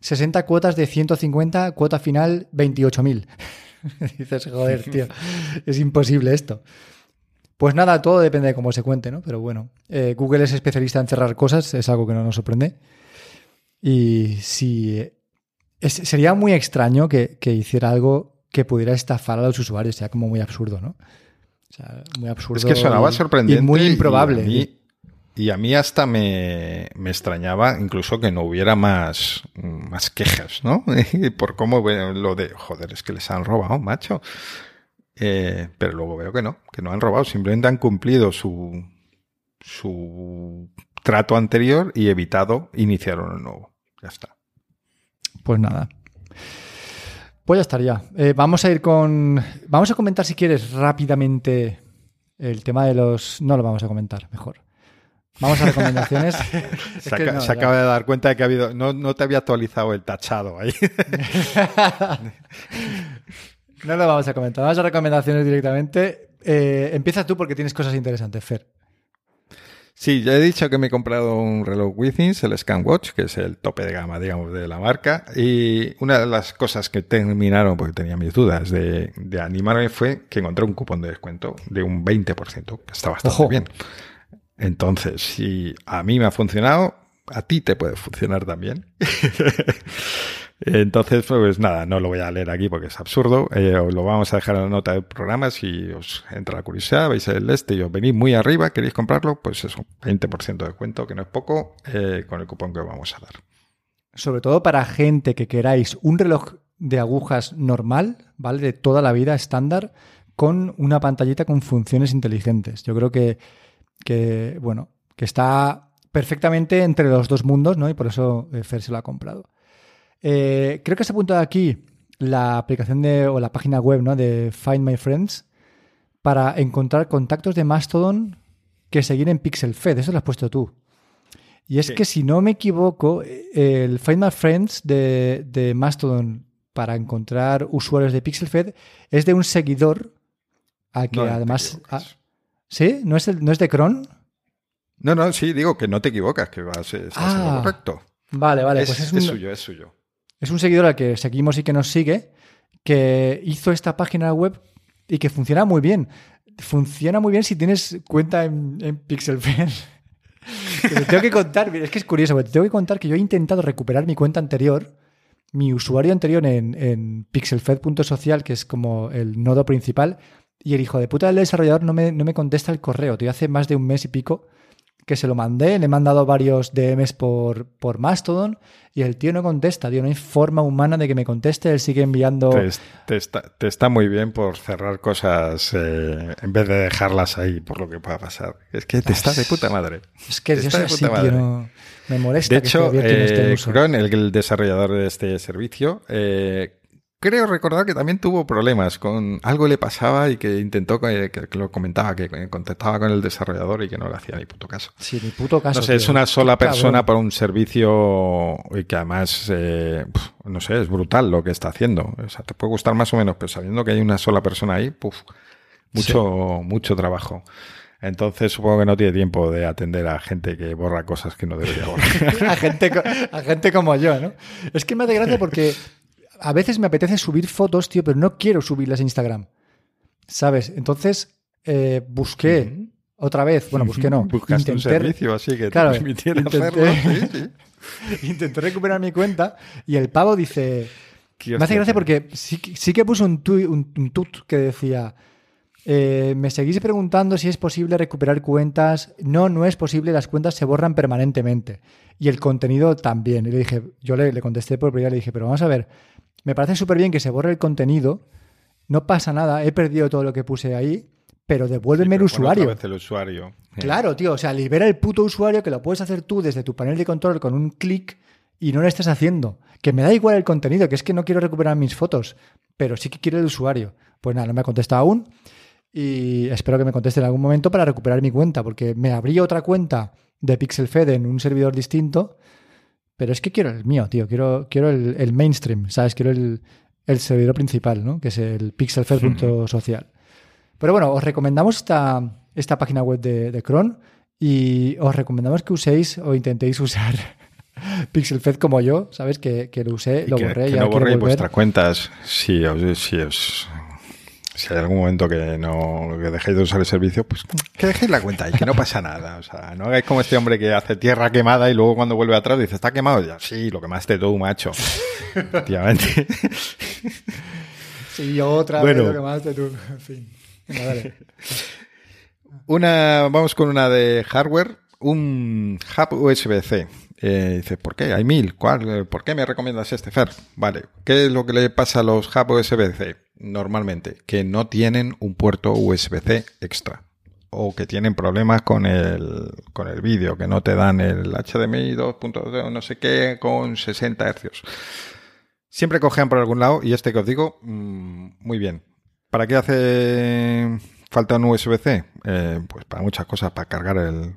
60 cuotas de 150, cuota final 28.000. Dices, joder, tío, es imposible esto. Pues nada, todo depende de cómo se cuente, ¿no? Pero bueno, eh, Google es especialista en cerrar cosas, es algo que no nos sorprende. Y si sería muy extraño que, hiciera algo que pudiera estafar a los usuarios, sería como muy absurdo, ¿no? O sea, muy absurdo. Es que sonaba sorprendente. Y muy improbable. Y a mí, hasta me, extrañaba incluso que no hubiera más, más quejas, ¿no? Por cómo lo de, joder, es que les han robado, macho. Eh, pero luego veo que no, que no han robado, simplemente han cumplido su, su trato anterior y evitado iniciar uno nuevo. Ya está. Pues nada. Pues ya estaría. Eh, vamos a ir con. Vamos a comentar, si quieres, rápidamente el tema de los. No lo vamos a comentar, mejor. Vamos a recomendaciones. se, acaba de dar cuenta de que ha habido. No, no te había actualizado el tachado ahí. No lo vamos a comentar. Vamos a recomendaciones directamente. Eh, empieza tú porque tienes cosas interesantes, Fer. Sí, ya he dicho que me he comprado un reloj Withings, el ScanWatch, que es el tope de gama, digamos, de la marca. Y una de las cosas que terminaron, porque tenía mis dudas de, animarme, fue que encontré un cupón de descuento de un 20%, que está bastante bien. Entonces, si a mí me ha funcionado, a ti te puede funcionar también. Entonces, pues nada, no lo voy a leer aquí porque es absurdo. Eh, os lo vamos a dejar en la nota del programa. Si os entra la curiosidad, veis el este y os venís muy arriba, queréis comprarlo, pues eso, 20% de cuento, que no es poco, eh, con el cupón que os vamos a dar. Sobre todo para gente que queráis un reloj de agujas normal, ¿vale? De toda la vida, estándar, con una pantallita con funciones inteligentes. Yo creo que, que bueno, que está perfectamente entre los dos mundos, ¿no? Y por eso eh, Fer se lo ha comprado. Eh, creo que se ha apuntado aquí la aplicación de, o la página web ¿no? de Find My Friends para encontrar contactos de Mastodon que seguir en Pixel Fed. Eso lo has puesto tú. Y es que si no me equivoco, el Find My Friends de, Mastodon para encontrar usuarios de Pixel Fed es de un seguidor a que además... ¿Sí? ¿No es, ¿No es de Cron? No, no, sí, digo que no te equivocas, que vas, estás ah, correcto. Vale, vale. pues es suyo, es suyo. Es un seguidor al que seguimos y que nos sigue, que hizo esta página web y que funciona muy bien. Funciona muy bien si tienes cuenta en, en Pixelfed. te tengo que contar, es que es curioso, te tengo que contar que yo he intentado recuperar mi cuenta anterior, mi usuario anterior en, en pixelfed.social, que es como el nodo principal, y el hijo de puta del desarrollador no me, no me contesta el correo. Tío, hace más de un mes y pico que se lo mandé, le he mandado varios DMs por, por Mastodon y el tío no contesta, tío, no hay forma humana de que me conteste, él sigue enviando... Te, está, muy bien por cerrar cosas eh, en vez de dejarlas ahí por lo que pueda pasar. Es que te está de puta madre. Es que yo soy así, tío, me molesta. De hecho, este eh, el, desarrollador de este servicio, eh, creo recordar que también tuvo problemas con algo le pasaba y que intentó que, lo comentaba, que contactaba con el desarrollador y que no le hacía ni puto caso. Sí, ni puto caso. No sé, es una sola persona para un servicio y que además, eh, no sé, es brutal lo que está haciendo. O sea, te puede gustar más o menos, pero sabiendo que hay una sola persona ahí, mucho, mucho trabajo. Entonces supongo que no tiene tiempo de atender a gente que borra cosas que no debería borrar. a, gente, a gente como yo, ¿no? Es que me hace gracia porque a veces me apetece subir fotos, tío, pero no quiero subirlas a Instagram. ¿Sabes? Entonces eh, busqué otra vez, bueno, busqué no. Buscaste un servicio así que claro, te permitiera intenté, hacerlo. Sí, sí. intenté recuperar mi cuenta y el pavo dice... Me hace gracia porque sí, sí que puso un, tui, un, un tut que decía... Eh, me seguís preguntando si es posible recuperar cuentas. No, no es posible, las cuentas se borran permanentemente. Y el contenido también. Y le dije, yo le, le contesté por primera, le dije, pero vamos a ver, me parece súper bien que se borre el contenido, no pasa nada, he perdido todo lo que puse ahí, pero devuélveme Sí, el pero usuario. otra vez el usuario. Claro, tío, o sea, libera el puto usuario que lo puedes hacer tú desde tu panel de control con un clic y no lo estás haciendo. Que me da igual el contenido, que es que no quiero recuperar mis fotos, pero sí que quiero el usuario. Pues nada, no me ha contestado aún y espero que me conteste en algún momento para recuperar mi cuenta, porque me abrí otra cuenta de PixelFed en un servidor distinto, pero es que quiero el mío, tío, quiero, quiero el, el mainstream, ¿sabes? Quiero el, el servidor principal, ¿no? Que es el pixelfed.social. Pero bueno, os recomendamos esta, esta página web de, de Chrome y os recomendamos que uséis o intentéis usar PixelFed como yo, ¿sabes? Que, que lo usé, Y lo que, borré que y no borréis vuestras cuentas si os, si os- si hay algún momento que no que dejéis de usar el servicio, pues que dejéis la cuenta y que no pasa nada. O sea, no hagáis como este hombre que hace tierra quemada y luego cuando vuelve atrás dice, ¿está quemado? Ya, sí, lo quemaste tú, macho. Efectivamente. Sí, otra Bueno. vez lo que más te tú. En fin. Venga, dale. Una, vamos con una de hardware, un hub USB-C. Eh, dice, ¿por qué? Hay mil. ¿Cuál? ¿Por qué me recomiendas este, Fer? Vale. ¿Qué es lo que le pasa a los hub USB-C normalmente? Que no tienen un puerto USB-C extra. O que tienen problemas con el, con el vídeo, que no te dan el HDMI 2.0 no sé qué con 60 hercios. Siempre cojean por algún lado y este que os digo, mm, muy bien. ¿Para qué hace falta un USB-C? Eh, pues para muchas cosas, para cargar el,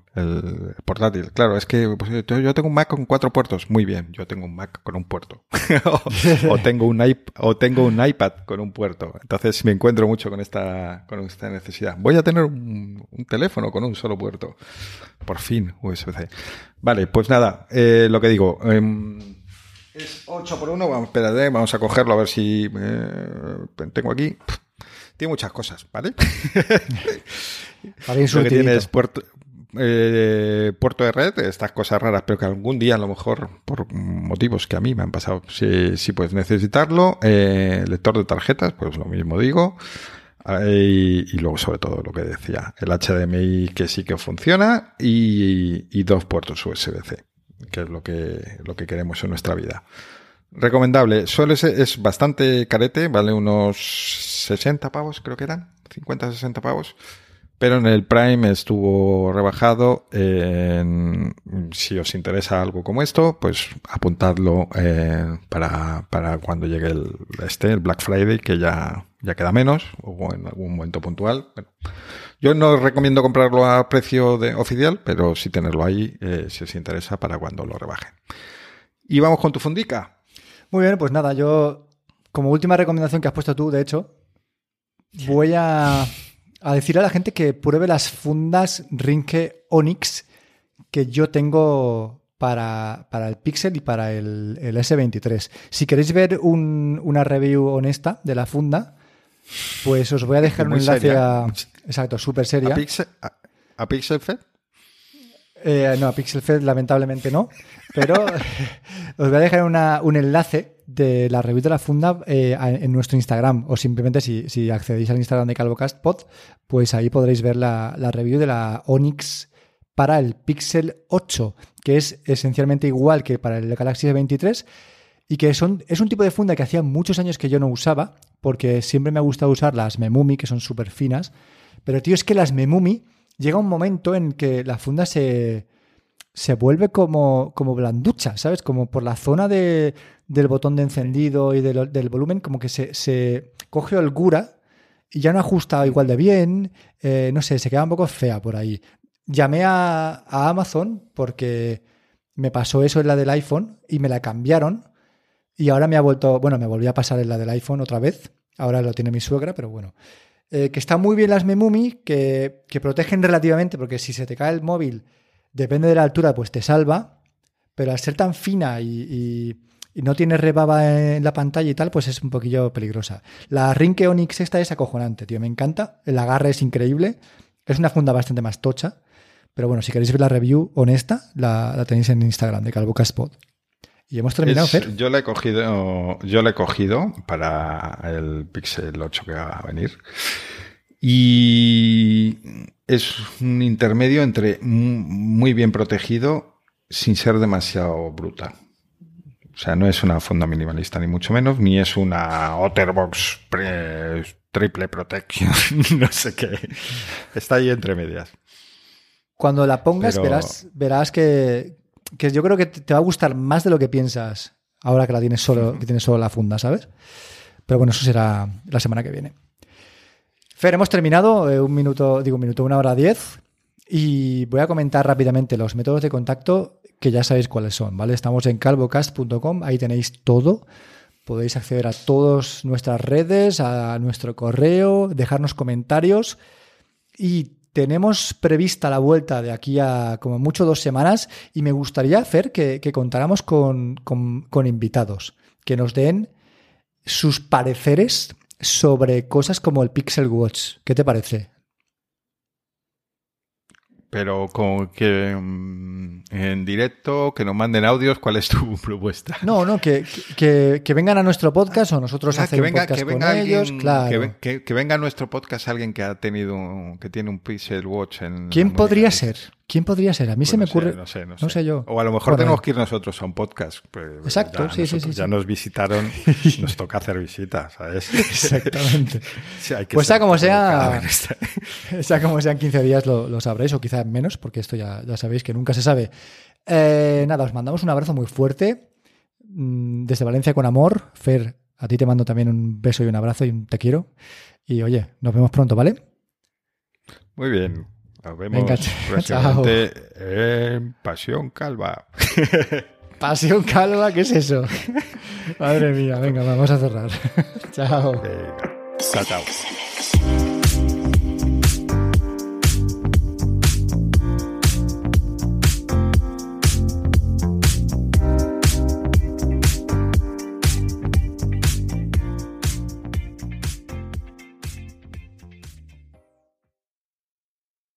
portátil. Claro, es que pues, yo, tengo un Mac con cuatro puertos. Muy bien, yo tengo un Mac con un puerto. o, tengo un iP- o tengo un iPad con un puerto. Entonces me encuentro mucho con esta, con esta necesidad. Voy a tener un, un teléfono con un solo puerto. Por fin, USB-C. Vale, pues nada, eh, lo que digo. em, es 8 por 1. Vamos, espérate, vamos a cogerlo a ver si eh, tengo aquí. Tiene muchas cosas, ¿vale? Para Lo que tiene es puerto, eh, puerto de red, estas cosas raras, pero que algún día a lo mejor, por motivos que a mí me han pasado, si, si puedes necesitarlo, eh, lector de tarjetas, pues lo mismo digo. Y, y luego, sobre todo, lo que decía, el HDMI que sí que funciona y, y dos puertos USB-C, que es lo que, lo que queremos en nuestra vida. Recomendable. Suele ser, es bastante carete, vale unos 60 pavos, creo que eran, 50, 60 pavos. Pero en el Prime estuvo rebajado. si os interesa algo como esto, pues apuntadlo eh, para, para cuando llegue el, este, el Black Friday, que ya, ya queda menos, o en algún momento puntual. Bueno, yo no recomiendo comprarlo a precio de, oficial, pero sí tenerlo ahí eh, si os interesa para cuando lo rebajen. Y vamos con tu fundica. Muy bien, pues nada, yo, como última recomendación que has puesto tú, de hecho, voy a, a decir a la gente que pruebe las fundas Rinke Onyx que yo tengo para, para el Pixel y para el, el S23. Si queréis ver un- una review honesta de la funda, pues os voy a dejar un enlace seria. a... Exacto, súper seria. ¿A Pixel, a, a Pixel Fed? Eh, no, a PixelFed lamentablemente no, pero os voy a dejar un enlace de la review de la funda eh, en nuestro Instagram o simplemente si, si accedéis al Instagram de CalvoCast Pod, pues ahí podréis ver la, la review de la Onyx para el Pixel 8, que es esencialmente igual que para el Galaxy S23 y que son, es un tipo de funda que hacía muchos años que yo no usaba porque siempre me ha gustado usar las Memumi, que son súper finas, pero tío, es que las Memumi llega un momento en que la funda se, se vuelve como, como blanducha, ¿sabes? Como por la zona de, del botón de encendido y del, del volumen, como que se, se coge holgura y ya no ajusta igual de bien, eh, no sé, se queda un poco fea por ahí. Llamé a, a Amazon porque me pasó eso en la del iPhone y me la cambiaron y ahora me ha vuelto, bueno, me volví a pasar en la del iPhone otra vez, ahora lo tiene mi suegra, pero bueno. Eh, que están muy bien las Memumi, que, que protegen relativamente, porque si se te cae el móvil, depende de la altura, pues te salva, pero al ser tan fina y, y- no tiene rebaba en la pantalla y tal, pues es un poquillo peligrosa. La Rinke Onyx esta es acojonante, tío, me encanta. El agarre es increíble. Es una funda bastante más tocha. Pero bueno, si queréis ver la review honesta, la, tenéis en Instagram de Calvocaspot. Y hemos terminado, Es- Fer. yo la he cogido, yo la he cogido para el Pixel 8 que va a venir. Y es un intermedio entre mu- muy bien protegido sin ser demasiado bruta. O sea, no es una funda minimalista ni mucho menos, ni es una Otterbox pre- triple protection, no sé qué. Está ahí entre medias. Cuando la pongas, Pero- verás, verás que, que yo creo que te va a gustar más de lo que piensas ahora que la tienes solo, que tienes solo la funda, ¿sabes? Pero bueno, eso será la semana que viene. Fer, hemos terminado, eh, un minuto, digo un minuto, una hora diez. Y voy a comentar rápidamente los métodos de contacto que ya sabéis cuáles son, ¿vale? Estamos en calvocast.com, ahí tenéis todo. Podéis acceder a todas nuestras redes, a nuestro correo, dejarnos comentarios. Y tenemos prevista la vuelta de aquí a como mucho dos semanas y me gustaría hacer que, que contáramos con, con- con invitados, que nos den sus pareceres sobre cosas como el Pixel Watch. ¿Qué te parece? Pero con que mm, en directo, que nos manden audios, ¿cuál es tu propuesta? No, no, que, que, que vengan a nuestro podcast o nosotros Ah, hacer un podcast con alguien- ellos. Claro. que, que- que venga a nuestro podcast alguien que ha tenido que tiene un Pixel Watch en ¿Quién podría ser? ¿Quién podría ser? A mí Pues se me no sé, ocurre. no sé, no no sé yo. O a lo mejor tenemos que ir nosotros a un podcast. pues, Exacto, ya sí, sí, nosotros sí, Ya sí. nos visitaron, nos toca hacer visitas, ¿sabes? Exactamente. Sí, hay que Pues sea ser como sea- este- sea como sean 15 días lo, lo sabréis, o quizá menos, porque esto ya, ya sabéis que nunca se sabe. Eh, nada, os mandamos un abrazo muy fuerte mm, desde Valencia con amor. Fer, a ti te mando también un beso y un abrazo y un te quiero. Y oye, nos vemos pronto, ¿vale? Muy bien. Nos vemos Venga, próximamente en Pasión Calva. Pasión calva, ¿qué es eso? Madre mía, venga, vamos a cerrar. Chao. Venga. Chao, chao.